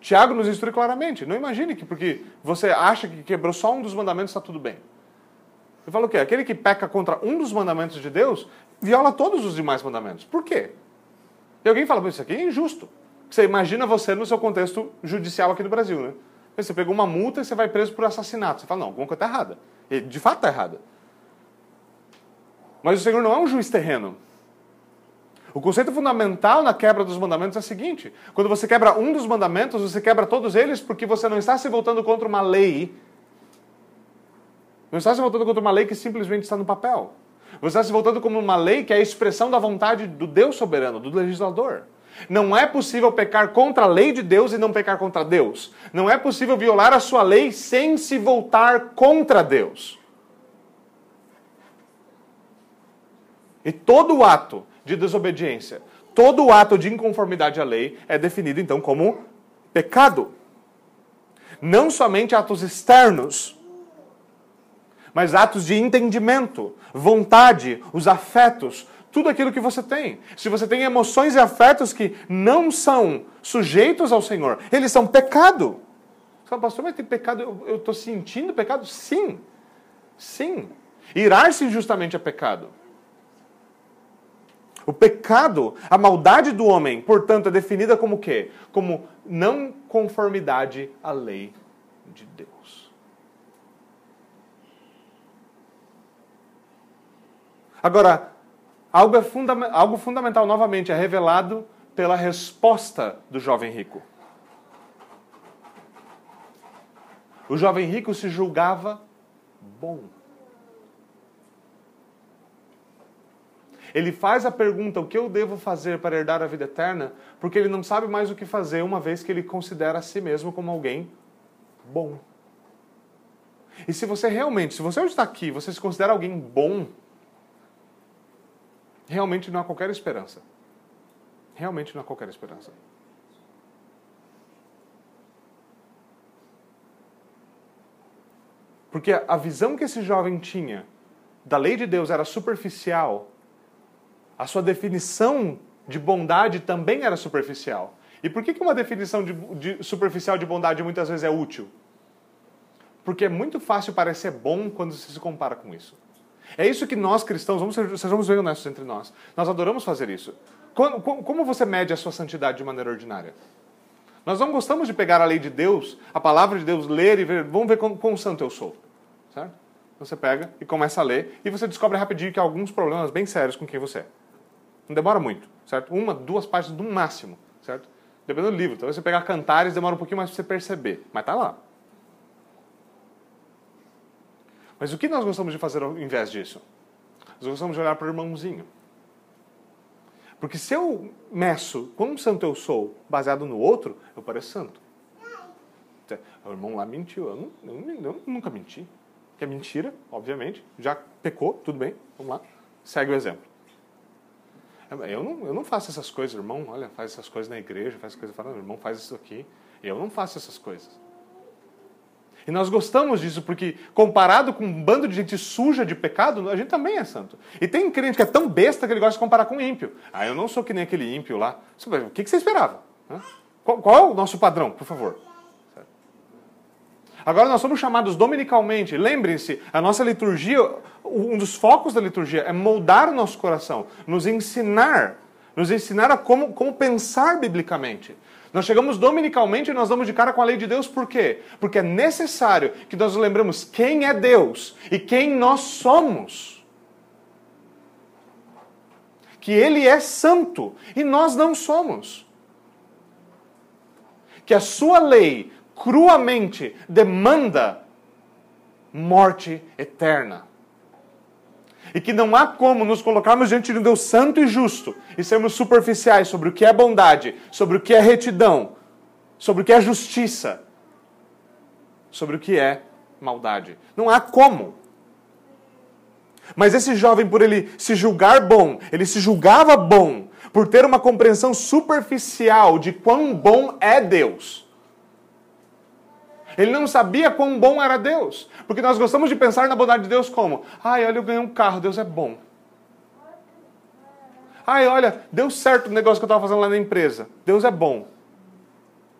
Tiago nos instrui claramente. Não imagine que porque você acha que quebrou só um dos mandamentos está tudo bem. Ele fala o quê? Aquele que peca contra um dos mandamentos de Deus viola todos os demais mandamentos. Por quê? E alguém fala, isso aqui é injusto. Você imagina você no seu contexto judicial aqui no Brasil, né? Você pegou uma multa e você vai preso por assassinato. Você fala, não, alguma coisa está errada. E de fato está errada. Mas o Senhor não é um juiz terreno. O conceito fundamental na quebra dos mandamentos é o seguinte: quando você quebra um dos mandamentos, você quebra todos eles porque você não está se voltando contra uma lei. Não está se voltando contra uma lei que simplesmente está no papel. Você está se voltando como uma lei que é a expressão da vontade do Deus soberano, do legislador. Não é possível pecar contra a lei de Deus e não pecar contra Deus. Não é possível violar a sua lei sem se voltar contra Deus. E todo ato de desobediência, todo ato de inconformidade à lei é definido então como pecado. Não somente atos externos, mas atos de entendimento, vontade, os afetos, tudo aquilo que você tem. Se você tem emoções e afetos que não são sujeitos ao Senhor, eles são pecado. Você fala, pastor, mas tem pecado, eu estou sentindo pecado? Sim. Sim. Irar-se injustamente é pecado. O pecado, a maldade do homem, portanto, é definida como quê? Como não conformidade à lei de Deus. Agora, algo, é funda algo fundamental novamente é revelado pela resposta do jovem rico. O jovem rico se julgava bom. Ele faz a pergunta: o que eu devo fazer para herdar a vida eterna? Porque ele não sabe mais o que fazer, uma vez que ele considera a si mesmo como alguém bom. E se você realmente, se você hoje está aqui, você se considera alguém bom, realmente não há qualquer esperança. Realmente não há qualquer esperança. Porque a visão que esse jovem tinha da lei de Deus era superficial, a sua definição de bondade também era superficial. E por que, que uma definição de, de, superficial de bondade muitas vezes é útil? Porque é muito fácil parecer bom quando se compara com isso. É isso que nós cristãos, vamos ser, sejamos bem honestos entre nós, nós adoramos fazer isso. Como, como você mede a sua santidade de maneira ordinária? Nós não gostamos de pegar a lei de Deus, a palavra de Deus, ler e ver, vamos ver quão santo eu sou. Certo? Você pega e começa a ler e você descobre rapidinho que há alguns problemas bem sérios com quem você é. Não demora muito, certo? Uma, duas páginas no máximo, certo? Dependendo do livro. Talvez você pegar cantares demora um pouquinho mais para você perceber, mas tá lá. Mas o que nós gostamos de fazer ao invés disso? Nós gostamos de olhar para o irmãozinho. Porque se eu meço quão santo eu sou baseado no outro, eu pareço santo. O irmão lá mentiu. Eu, não, eu, eu nunca menti que é mentira, obviamente, já pecou, tudo bem, vamos lá, segue o exemplo. Eu não, eu não faço essas coisas, irmão, olha, faz essas coisas na igreja, faz coisas, fala, irmão, faz isso aqui. Eu não faço essas coisas. E nós gostamos disso porque, comparado com um bando de gente suja de pecado, a gente também é santo. E tem crente que é tão besta que ele gosta de comparar com um ímpio. Ah, eu não sou que nem aquele ímpio lá. O que você esperava? Qual, qual é o nosso padrão, por favor? Agora nós somos chamados dominicalmente. Lembrem-se, a nossa liturgia, um dos focos da liturgia é moldar o nosso coração, nos ensinar, nos ensinar a como, como pensar biblicamente. Nós chegamos dominicalmente e nós damos de cara com a lei de Deus, por quê? Porque é necessário que nós lembremos quem é Deus e quem nós somos. Que Ele é santo e nós não somos. Que a Sua lei cruamente demanda morte eterna. E que não há como nos colocarmos diante de um Deus santo e justo e sermos superficiais sobre o que é bondade, sobre o que é retidão, sobre o que é justiça, sobre o que é maldade. Não há como. Mas esse jovem, por ele se julgar bom, ele se julgava bom, por ter uma compreensão superficial de quão bom é Deus. Ele não sabia quão bom era Deus. Porque nós gostamos de pensar na bondade de Deus como: ai, olha, eu ganhei um carro, Deus é bom. Ai, olha, deu certo o negócio que eu estava fazendo lá na empresa, Deus é bom.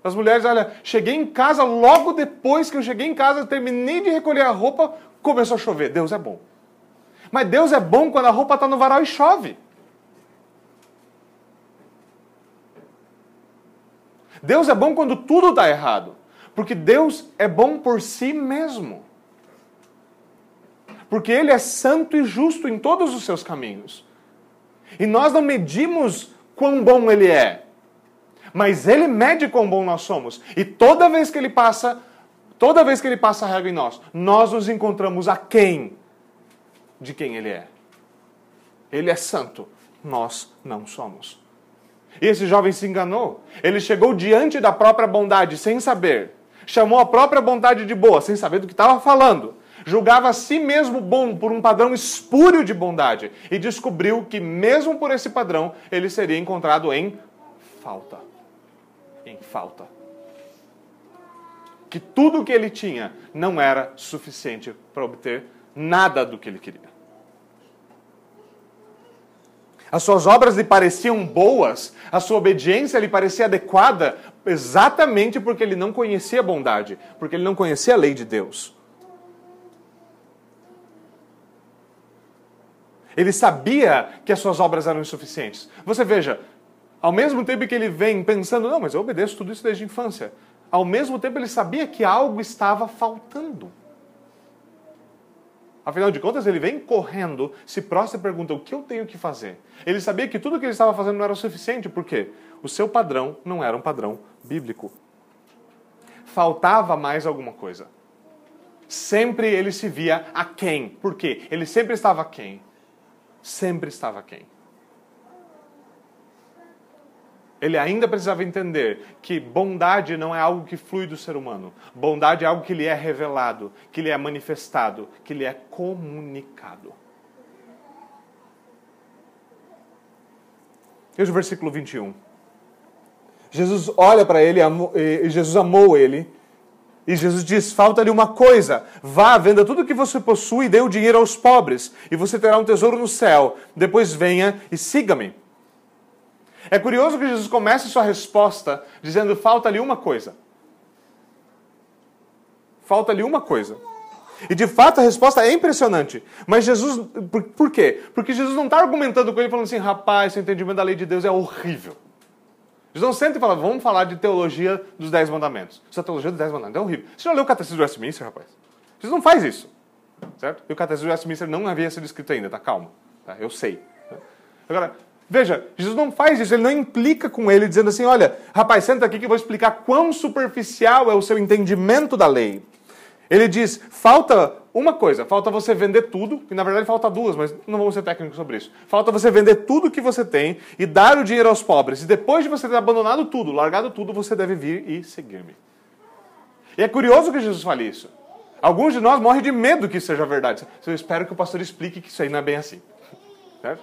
As mulheres, olha, cheguei em casa, logo depois que eu cheguei em casa, terminei de recolher a roupa, começou a chover. Deus é bom. Mas Deus é bom quando a roupa está no varal e chove. Deus é bom quando tudo está errado. Porque Deus é bom por si mesmo. Porque Ele é santo e justo em todos os seus caminhos. E nós não medimos quão bom Ele é. Mas Ele mede quão bom nós somos. E toda vez que Ele passa, toda vez que Ele passa a regra em nós, nós nos encontramos a quem de quem Ele é. Ele é santo, nós não somos. E esse jovem se enganou. Ele chegou diante da própria bondade sem saber chamou a própria bondade de boa, sem saber do que estava falando. Julgava a si mesmo bom por um padrão espúrio de bondade e descobriu que, mesmo por esse padrão, ele seria encontrado em falta. Em falta. Que tudo o que ele tinha não era suficiente para obter nada do que ele queria. As suas obras lhe pareciam boas, a sua obediência lhe parecia adequada, exatamente porque ele não conhecia a bondade, porque ele não conhecia a lei de Deus. Ele sabia que as suas obras eram insuficientes. Você veja, ao mesmo tempo que ele vem pensando, não, mas eu obedeço tudo isso desde a infância, ao mesmo tempo ele sabia que algo estava faltando. Afinal de contas, ele vem correndo, se prostra e pergunta: o que eu tenho que fazer? Ele sabia que tudo que ele estava fazendo não era o suficiente, por quê? O seu padrão não era um padrão bíblico. Faltava mais alguma coisa. Sempre ele se via a quem? Por quê? Ele sempre estava quem? Sempre estava quem? Ele ainda precisava entender que bondade não é algo que flui do ser humano. Bondade é algo que lhe é revelado, que lhe é manifestado, que lhe é comunicado. Veja o versículo 21. Jesus olha para ele, e Jesus amou ele, e Jesus diz: falta-lhe uma coisa. Vá, venda tudo que você possui e dê o dinheiro aos pobres, e você terá um tesouro no céu. Depois venha e siga-me. É curioso que Jesus comece sua resposta dizendo: falta-lhe uma coisa. Falta-lhe uma coisa. E de fato a resposta é impressionante. Mas Jesus, por, por quê? Porque Jesus não está argumentando com ele falando assim: rapaz, seu entendimento da lei de Deus é horrível. Jesus não senta e fala: vamos falar de teologia dos Dez Mandamentos. Essa teologia dos Dez Mandamentos é horrível. Você já leu o Catecismo de Westminster, rapaz? Jesus não faz isso. Certo? E o Catecismo de Westminster não havia sido escrito ainda, tá? Calma. Tá? Eu sei. Agora, Veja, Jesus não faz isso, ele não implica com ele dizendo assim: olha, rapaz, senta aqui que eu vou explicar quão superficial é o seu entendimento da lei. Ele diz: falta uma coisa, falta você vender tudo, e na verdade falta duas, mas não vamos ser técnicos sobre isso. Falta você vender tudo que você tem e dar o dinheiro aos pobres. E depois de você ter abandonado tudo, largado tudo, você deve vir e seguir-me. E é curioso que Jesus fale isso. Alguns de nós morrem de medo que isso seja verdade. Eu espero que o pastor explique que isso aí não é bem assim. Certo?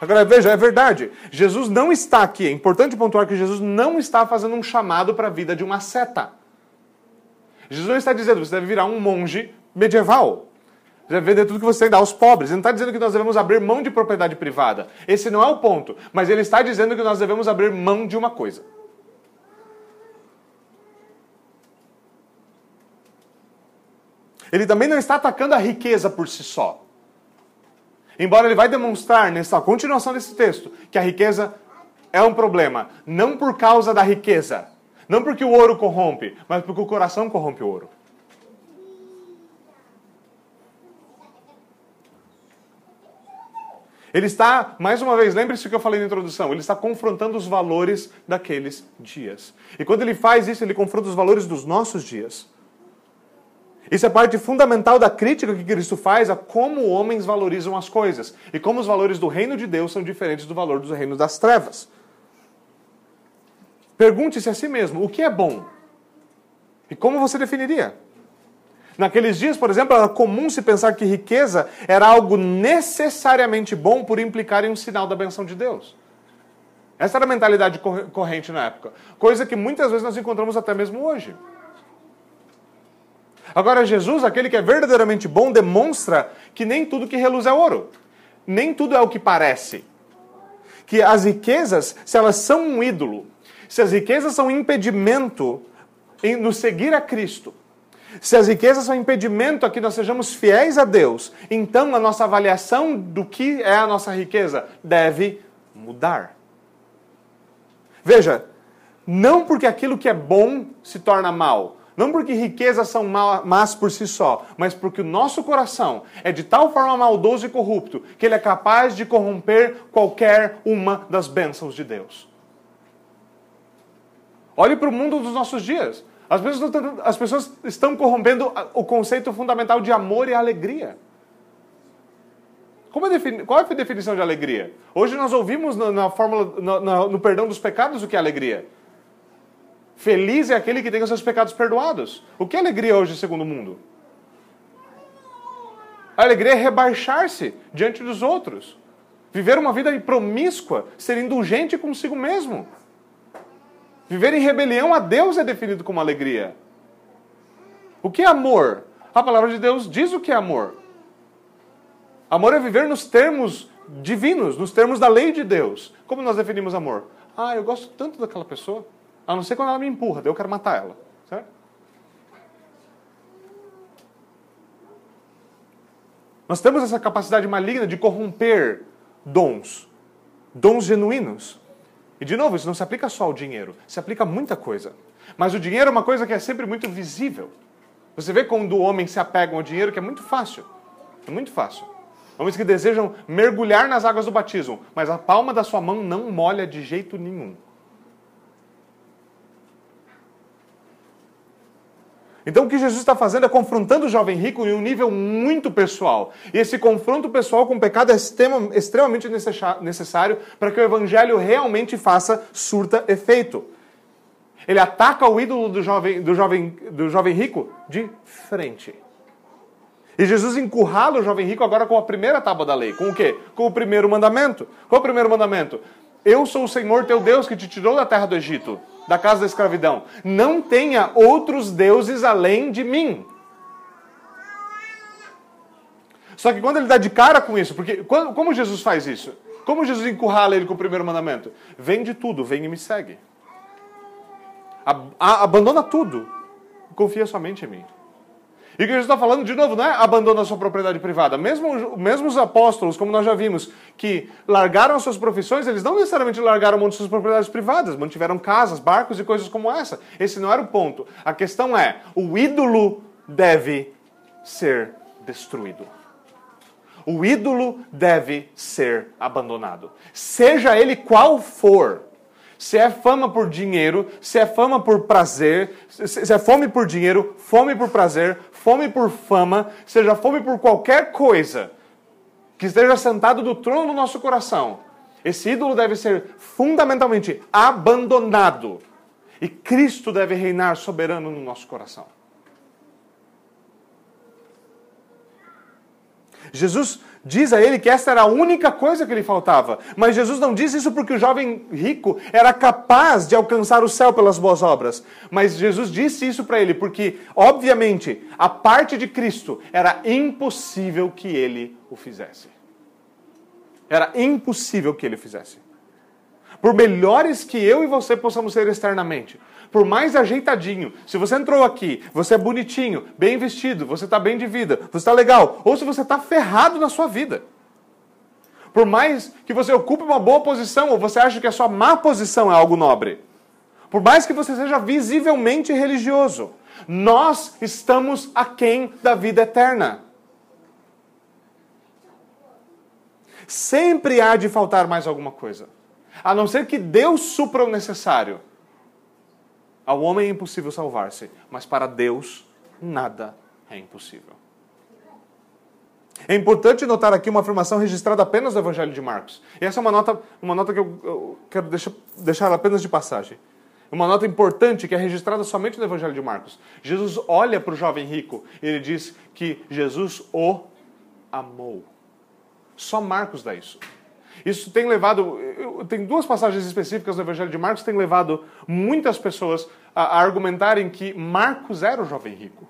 Agora veja, é verdade. Jesus não está aqui. É importante pontuar que Jesus não está fazendo um chamado para a vida de uma seta. Jesus não está dizendo você deve virar um monge medieval. Você deve vender tudo que você tem dar aos pobres. Ele não está dizendo que nós devemos abrir mão de propriedade privada. Esse não é o ponto. Mas ele está dizendo que nós devemos abrir mão de uma coisa. Ele também não está atacando a riqueza por si só. Embora ele vai demonstrar nessa continuação desse texto que a riqueza é um problema, não por causa da riqueza, não porque o ouro corrompe, mas porque o coração corrompe o ouro. Ele está, mais uma vez, lembre-se que eu falei na introdução, ele está confrontando os valores daqueles dias. E quando ele faz isso, ele confronta os valores dos nossos dias. Isso é parte fundamental da crítica que Cristo faz a como homens valorizam as coisas e como os valores do reino de Deus são diferentes do valor do reino das trevas. Pergunte-se a si mesmo: o que é bom? E como você definiria? Naqueles dias, por exemplo, era comum se pensar que riqueza era algo necessariamente bom por implicar em um sinal da benção de Deus. Essa era a mentalidade corrente na época. Coisa que muitas vezes nós encontramos até mesmo hoje. Agora, Jesus, aquele que é verdadeiramente bom, demonstra que nem tudo que reluz é ouro. Nem tudo é o que parece. Que as riquezas, se elas são um ídolo, se as riquezas são impedimento em nos seguir a Cristo, se as riquezas são impedimento a que nós sejamos fiéis a Deus, então a nossa avaliação do que é a nossa riqueza deve mudar. Veja, não porque aquilo que é bom se torna mal, não porque riquezas são más por si só, mas porque o nosso coração é de tal forma maldoso e corrupto que ele é capaz de corromper qualquer uma das bênçãos de Deus. Olhe para o mundo dos nossos dias. As pessoas, as pessoas estão corrompendo o conceito fundamental de amor e alegria. É qual é a definição de alegria? Hoje nós ouvimos na, na fórmula, no, no perdão dos pecados o que é alegria. Feliz é aquele que tem os seus pecados perdoados. O que é alegria hoje, segundo o mundo? A alegria é rebaixar-se diante dos outros. Viver uma vida promíscua, ser indulgente consigo mesmo. Viver em rebelião a Deus é definido como alegria. O que é amor? A palavra de Deus diz o que é amor. Amor é viver nos termos divinos, nos termos da lei de Deus. Como nós definimos amor? Ah, eu gosto tanto daquela pessoa. A não ser quando ela me empurra, daí eu quero matar ela. Certo? Nós temos essa capacidade maligna de corromper dons, dons genuínos. E de novo, isso não se aplica só ao dinheiro, se aplica a muita coisa. Mas o dinheiro é uma coisa que é sempre muito visível. Você vê quando homens se apegam ao dinheiro que é muito fácil. É muito fácil. Homens que desejam mergulhar nas águas do batismo, mas a palma da sua mão não molha de jeito nenhum. Então o que Jesus está fazendo é confrontando o jovem rico em um nível muito pessoal. E esse confronto pessoal com o pecado é extremamente necessário para que o evangelho realmente faça surta efeito. Ele ataca o ídolo do jovem, do jovem, do jovem rico de frente. E Jesus encurrala o jovem rico agora com a primeira tábua da lei. Com o quê? Com o primeiro mandamento. Qual é o primeiro mandamento? Eu sou o Senhor teu Deus que te tirou da terra do Egito da casa da escravidão. Não tenha outros deuses além de mim. Só que quando ele dá de cara com isso, porque como Jesus faz isso? Como Jesus encurrala ele com o primeiro mandamento? Vende tudo, vem e me segue. Abandona tudo. Confia somente em mim. E o que Jesus está falando, de novo, não é abandona a sua propriedade privada. Mesmo, mesmo os apóstolos, como nós já vimos, que largaram as suas profissões, eles não necessariamente largaram mão de suas propriedades privadas, mantiveram casas, barcos e coisas como essa. Esse não era o ponto. A questão é, o ídolo deve ser destruído. O ídolo deve ser abandonado. Seja ele qual for. Se é fama por dinheiro, se é fama por prazer, se é fome por dinheiro, fome por prazer, fome por fama, seja fome por qualquer coisa que esteja sentado do trono do nosso coração, esse ídolo deve ser fundamentalmente abandonado. E Cristo deve reinar soberano no nosso coração. Jesus diz a ele que essa era a única coisa que lhe faltava. Mas Jesus não diz isso porque o jovem rico era capaz de alcançar o céu pelas boas obras. Mas Jesus disse isso para ele porque, obviamente, a parte de Cristo era impossível que ele o fizesse. Era impossível que ele fizesse. Por melhores que eu e você possamos ser externamente, por mais ajeitadinho, se você entrou aqui, você é bonitinho, bem vestido, você está bem de vida, você está legal, ou se você está ferrado na sua vida. Por mais que você ocupe uma boa posição, ou você acha que a sua má posição é algo nobre. Por mais que você seja visivelmente religioso, nós estamos aquém da vida eterna. Sempre há de faltar mais alguma coisa. A não ser que Deus supra o necessário. Ao homem é impossível salvar-se, mas para Deus nada é impossível. É importante notar aqui uma afirmação registrada apenas no Evangelho de Marcos. E essa é uma nota, uma nota que eu, eu quero deixar, deixar apenas de passagem. Uma nota importante que é registrada somente no Evangelho de Marcos. Jesus olha para o jovem rico e ele diz que Jesus o amou. Só Marcos dá isso. Isso tem levado, tem duas passagens específicas no Evangelho de Marcos tem levado muitas pessoas a, a argumentarem que Marcos era o jovem rico.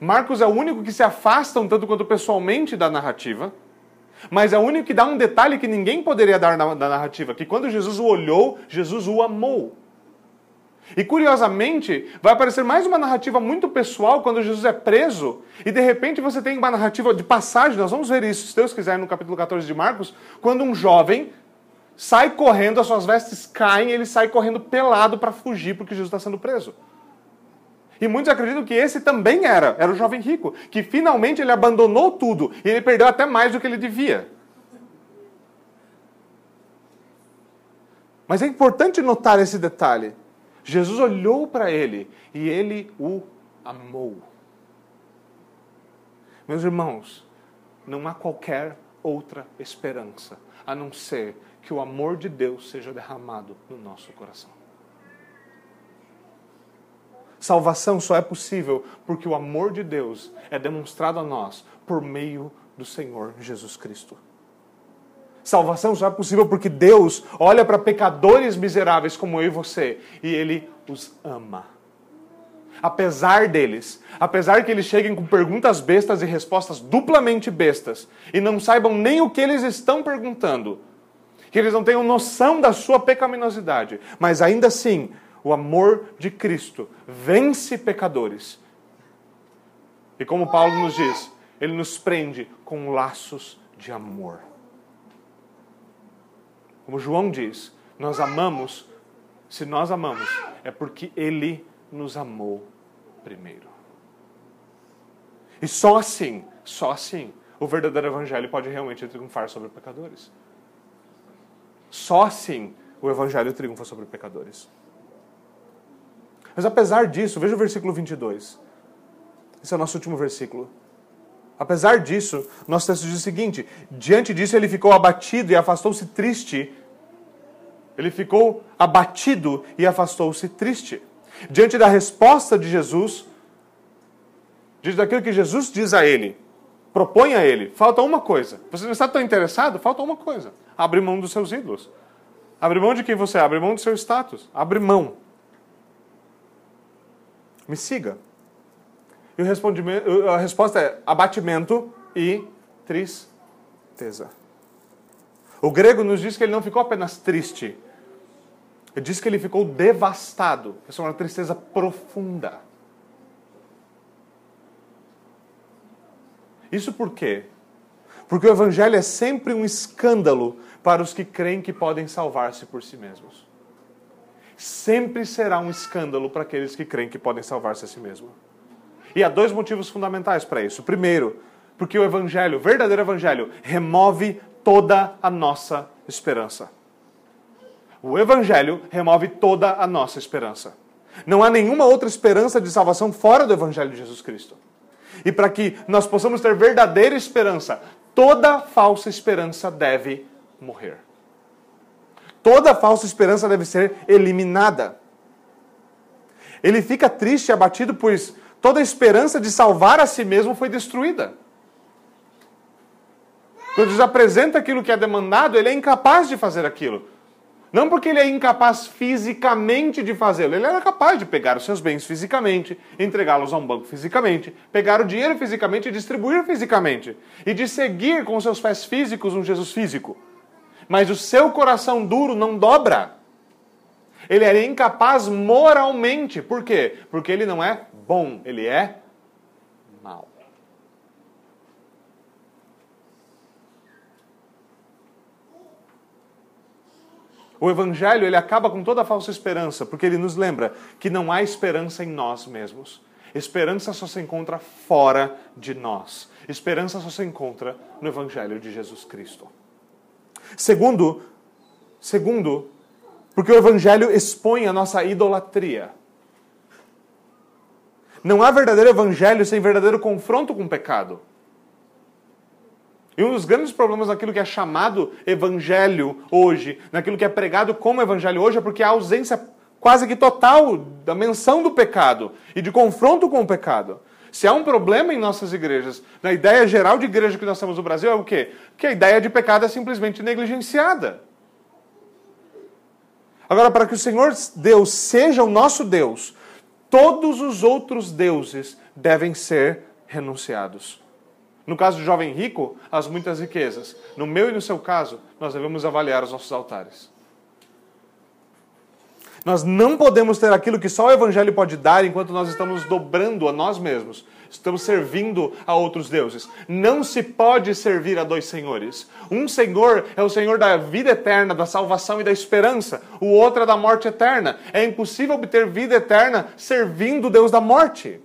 Marcos é o único que se afasta um tanto quanto pessoalmente da narrativa, mas é o único que dá um detalhe que ninguém poderia dar na, na narrativa, que quando Jesus o olhou, Jesus o amou. E curiosamente, vai aparecer mais uma narrativa muito pessoal quando Jesus é preso, e de repente você tem uma narrativa de passagem, nós vamos ver isso, se Deus quiser, no capítulo 14 de Marcos, quando um jovem sai correndo, as suas vestes caem, ele sai correndo pelado para fugir porque Jesus está sendo preso. E muitos acreditam que esse também era, era o jovem rico, que finalmente ele abandonou tudo e ele perdeu até mais do que ele devia. Mas é importante notar esse detalhe. Jesus olhou para ele e ele o amou. Meus irmãos, não há qualquer outra esperança a não ser que o amor de Deus seja derramado no nosso coração. Salvação só é possível porque o amor de Deus é demonstrado a nós por meio do Senhor Jesus Cristo. Salvação só é possível porque Deus olha para pecadores miseráveis como eu e você e Ele os ama. Apesar deles, apesar que eles cheguem com perguntas bestas e respostas duplamente bestas e não saibam nem o que eles estão perguntando, que eles não tenham noção da sua pecaminosidade, mas ainda assim, o amor de Cristo vence pecadores. E como Paulo nos diz, ele nos prende com laços de amor. Como João diz, nós amamos, se nós amamos, é porque ele nos amou primeiro. E só assim, só assim, o verdadeiro evangelho pode realmente triunfar sobre pecadores. Só assim o evangelho triunfa sobre pecadores. Mas apesar disso, veja o versículo 22. Esse é o nosso último versículo. Apesar disso, nosso texto diz o seguinte: diante disso ele ficou abatido e afastou-se triste. Ele ficou abatido e afastou-se triste. Diante da resposta de Jesus, diante daquilo que Jesus diz a ele, propõe a ele, falta uma coisa. Você não está tão interessado? Falta uma coisa. Abre mão dos seus ídolos. Abre mão de quem você é, abre mão do seu status. Abre mão. Me siga. E a resposta é abatimento e tristeza. O grego nos diz que ele não ficou apenas triste, diz que ele ficou devastado. Essa é uma tristeza profunda. Isso por quê? Porque o evangelho é sempre um escândalo para os que creem que podem salvar-se por si mesmos. Sempre será um escândalo para aqueles que creem que podem salvar-se a si mesmos. E há dois motivos fundamentais para isso. Primeiro, porque o evangelho, o verdadeiro evangelho, remove toda a nossa esperança. O evangelho remove toda a nossa esperança. Não há nenhuma outra esperança de salvação fora do evangelho de Jesus Cristo. E para que nós possamos ter verdadeira esperança, toda falsa esperança deve morrer. Toda falsa esperança deve ser eliminada. Ele fica triste e abatido, pois toda a esperança de salvar a si mesmo foi destruída. Quando Jesus apresenta aquilo que é demandado, ele é incapaz de fazer aquilo. Não porque ele é incapaz fisicamente de fazê-lo, ele era capaz de pegar os seus bens fisicamente, entregá-los a um banco fisicamente, pegar o dinheiro fisicamente e distribuir fisicamente, e de seguir com seus pés físicos um Jesus físico. Mas o seu coração duro não dobra. Ele é incapaz moralmente. Por quê? Porque ele não é bom, ele é mal. O evangelho, ele acaba com toda a falsa esperança, porque ele nos lembra que não há esperança em nós mesmos. Esperança só se encontra fora de nós. Esperança só se encontra no evangelho de Jesus Cristo. Segundo, segundo, porque o evangelho expõe a nossa idolatria. Não há verdadeiro evangelho sem verdadeiro confronto com o pecado. E um dos grandes problemas naquilo que é chamado evangelho hoje, naquilo que é pregado como evangelho hoje, é porque há ausência quase que total da menção do pecado e de confronto com o pecado. Se há um problema em nossas igrejas, na ideia geral de igreja que nós temos no Brasil, é o quê? Que a ideia de pecado é simplesmente negligenciada. Agora, para que o Senhor Deus seja o nosso Deus, todos os outros deuses devem ser renunciados. No caso do jovem rico, as muitas riquezas. No meu e no seu caso, nós devemos avaliar os nossos altares. Nós não podemos ter aquilo que só o Evangelho pode dar enquanto nós estamos dobrando a nós mesmos, estamos servindo a outros deuses. Não se pode servir a dois senhores. Um senhor é o senhor da vida eterna, da salvação e da esperança, o outro é da morte eterna. É impossível obter vida eterna servindo o Deus da morte.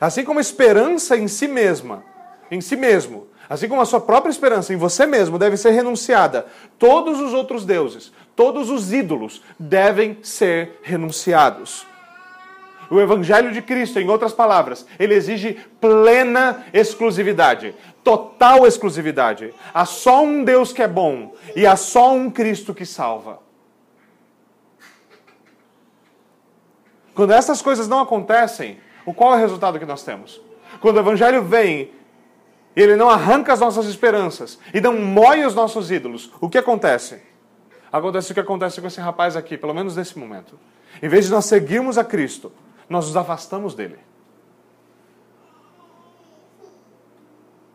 Assim como a esperança em si mesma, em si mesmo, assim como a sua própria esperança em você mesmo deve ser renunciada, todos os outros deuses, todos os ídolos devem ser renunciados. O Evangelho de Cristo, em outras palavras, ele exige plena exclusividade, total exclusividade. Há só um Deus que é bom e há só um Cristo que salva. Quando essas coisas não acontecem, o qual é o resultado que nós temos? Quando o Evangelho vem ele não arranca as nossas esperanças e não moe os nossos ídolos, o que acontece? Acontece o que acontece com esse rapaz aqui, pelo menos nesse momento. Em vez de nós seguirmos a Cristo, nós nos afastamos dele.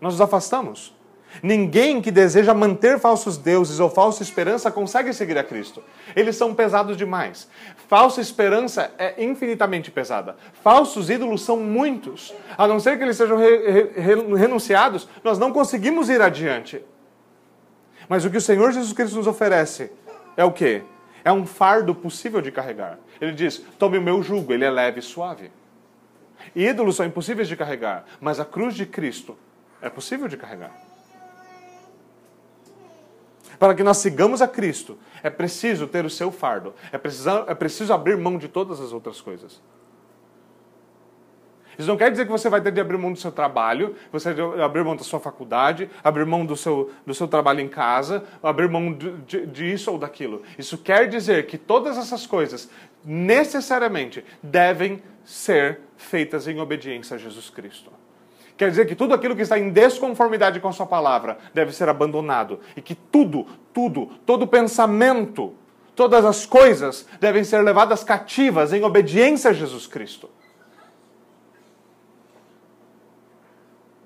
Nós nos afastamos. Ninguém que deseja manter falsos deuses ou falsa esperança consegue seguir a Cristo. Eles são pesados demais. Falsa esperança é infinitamente pesada. Falsos ídolos são muitos. A não ser que eles sejam re re renunciados, nós não conseguimos ir adiante. Mas o que o Senhor Jesus Cristo nos oferece é o quê? É um fardo possível de carregar. Ele diz: tome o meu jugo, ele é leve e suave. Ídolos são impossíveis de carregar, mas a cruz de Cristo é possível de carregar. Para que nós sigamos a Cristo, é preciso ter o seu fardo, é preciso, é preciso abrir mão de todas as outras coisas. Isso não quer dizer que você vai ter de abrir mão do seu trabalho, você vai abrir mão da sua faculdade, abrir mão do seu, do seu trabalho em casa, abrir mão de, disso ou daquilo. Isso quer dizer que todas essas coisas necessariamente devem ser feitas em obediência a Jesus Cristo. Quer dizer que tudo aquilo que está em desconformidade com a sua palavra deve ser abandonado. E que tudo, tudo, todo pensamento, todas as coisas devem ser levadas cativas em obediência a Jesus Cristo.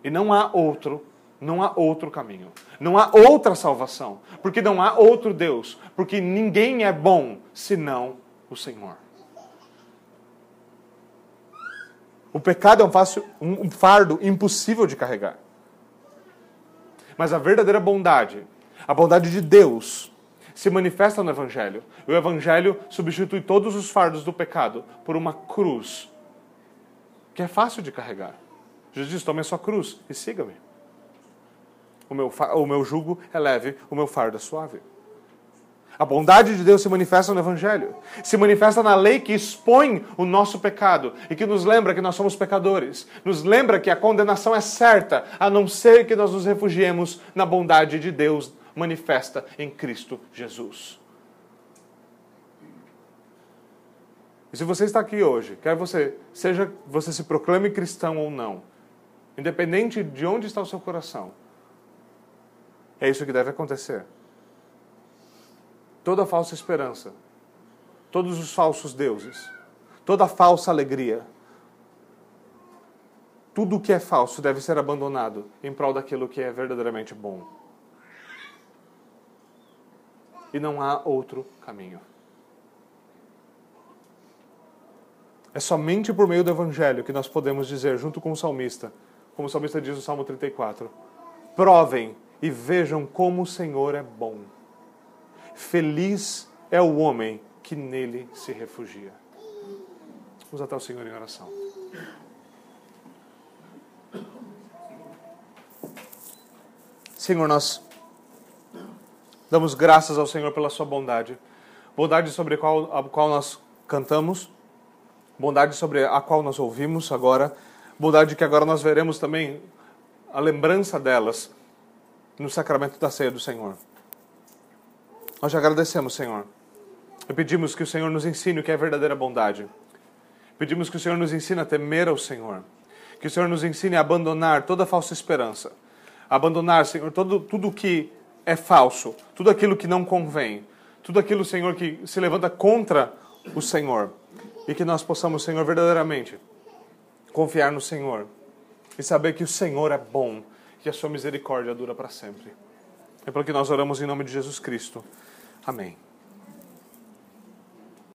E não há outro, não há outro caminho. Não há outra salvação. Porque não há outro Deus. Porque ninguém é bom senão o Senhor. O pecado é um, fácil, um fardo impossível de carregar. Mas a verdadeira bondade, a bondade de Deus, se manifesta no Evangelho. O Evangelho substitui todos os fardos do pecado por uma cruz que é fácil de carregar. Jesus diz: tome a sua cruz e siga-me. O meu, o meu jugo é leve, o meu fardo é suave. A bondade de Deus se manifesta no Evangelho, se manifesta na lei que expõe o nosso pecado e que nos lembra que nós somos pecadores, nos lembra que a condenação é certa, a não ser que nós nos refugiemos na bondade de Deus manifesta em Cristo Jesus. E se você está aqui hoje, quer você seja você se proclame cristão ou não, independente de onde está o seu coração, é isso que deve acontecer toda falsa esperança, todos os falsos deuses, toda falsa alegria. Tudo o que é falso deve ser abandonado em prol daquilo que é verdadeiramente bom. E não há outro caminho. É somente por meio do Evangelho que nós podemos dizer, junto com o salmista, como o salmista diz no Salmo 34, provem e vejam como o Senhor é bom. Feliz é o homem que nele se refugia. Vamos até o Senhor em oração. Senhor, nós damos graças ao Senhor pela sua bondade. Bondade sobre a qual, a qual nós cantamos, bondade sobre a qual nós ouvimos agora, bondade que agora nós veremos também a lembrança delas no sacramento da ceia do Senhor. Nós te agradecemos, Senhor. E pedimos que o Senhor nos ensine o que é verdadeira bondade. Pedimos que o Senhor nos ensine a temer ao Senhor. Que o Senhor nos ensine a abandonar toda falsa esperança. Abandonar, Senhor, todo, tudo que é falso, tudo aquilo que não convém, tudo aquilo, Senhor, que se levanta contra o Senhor. E que nós possamos, Senhor, verdadeiramente confiar no Senhor e saber que o Senhor é bom e a sua misericórdia dura para sempre. É pelo que nós oramos em nome de Jesus Cristo. Amém.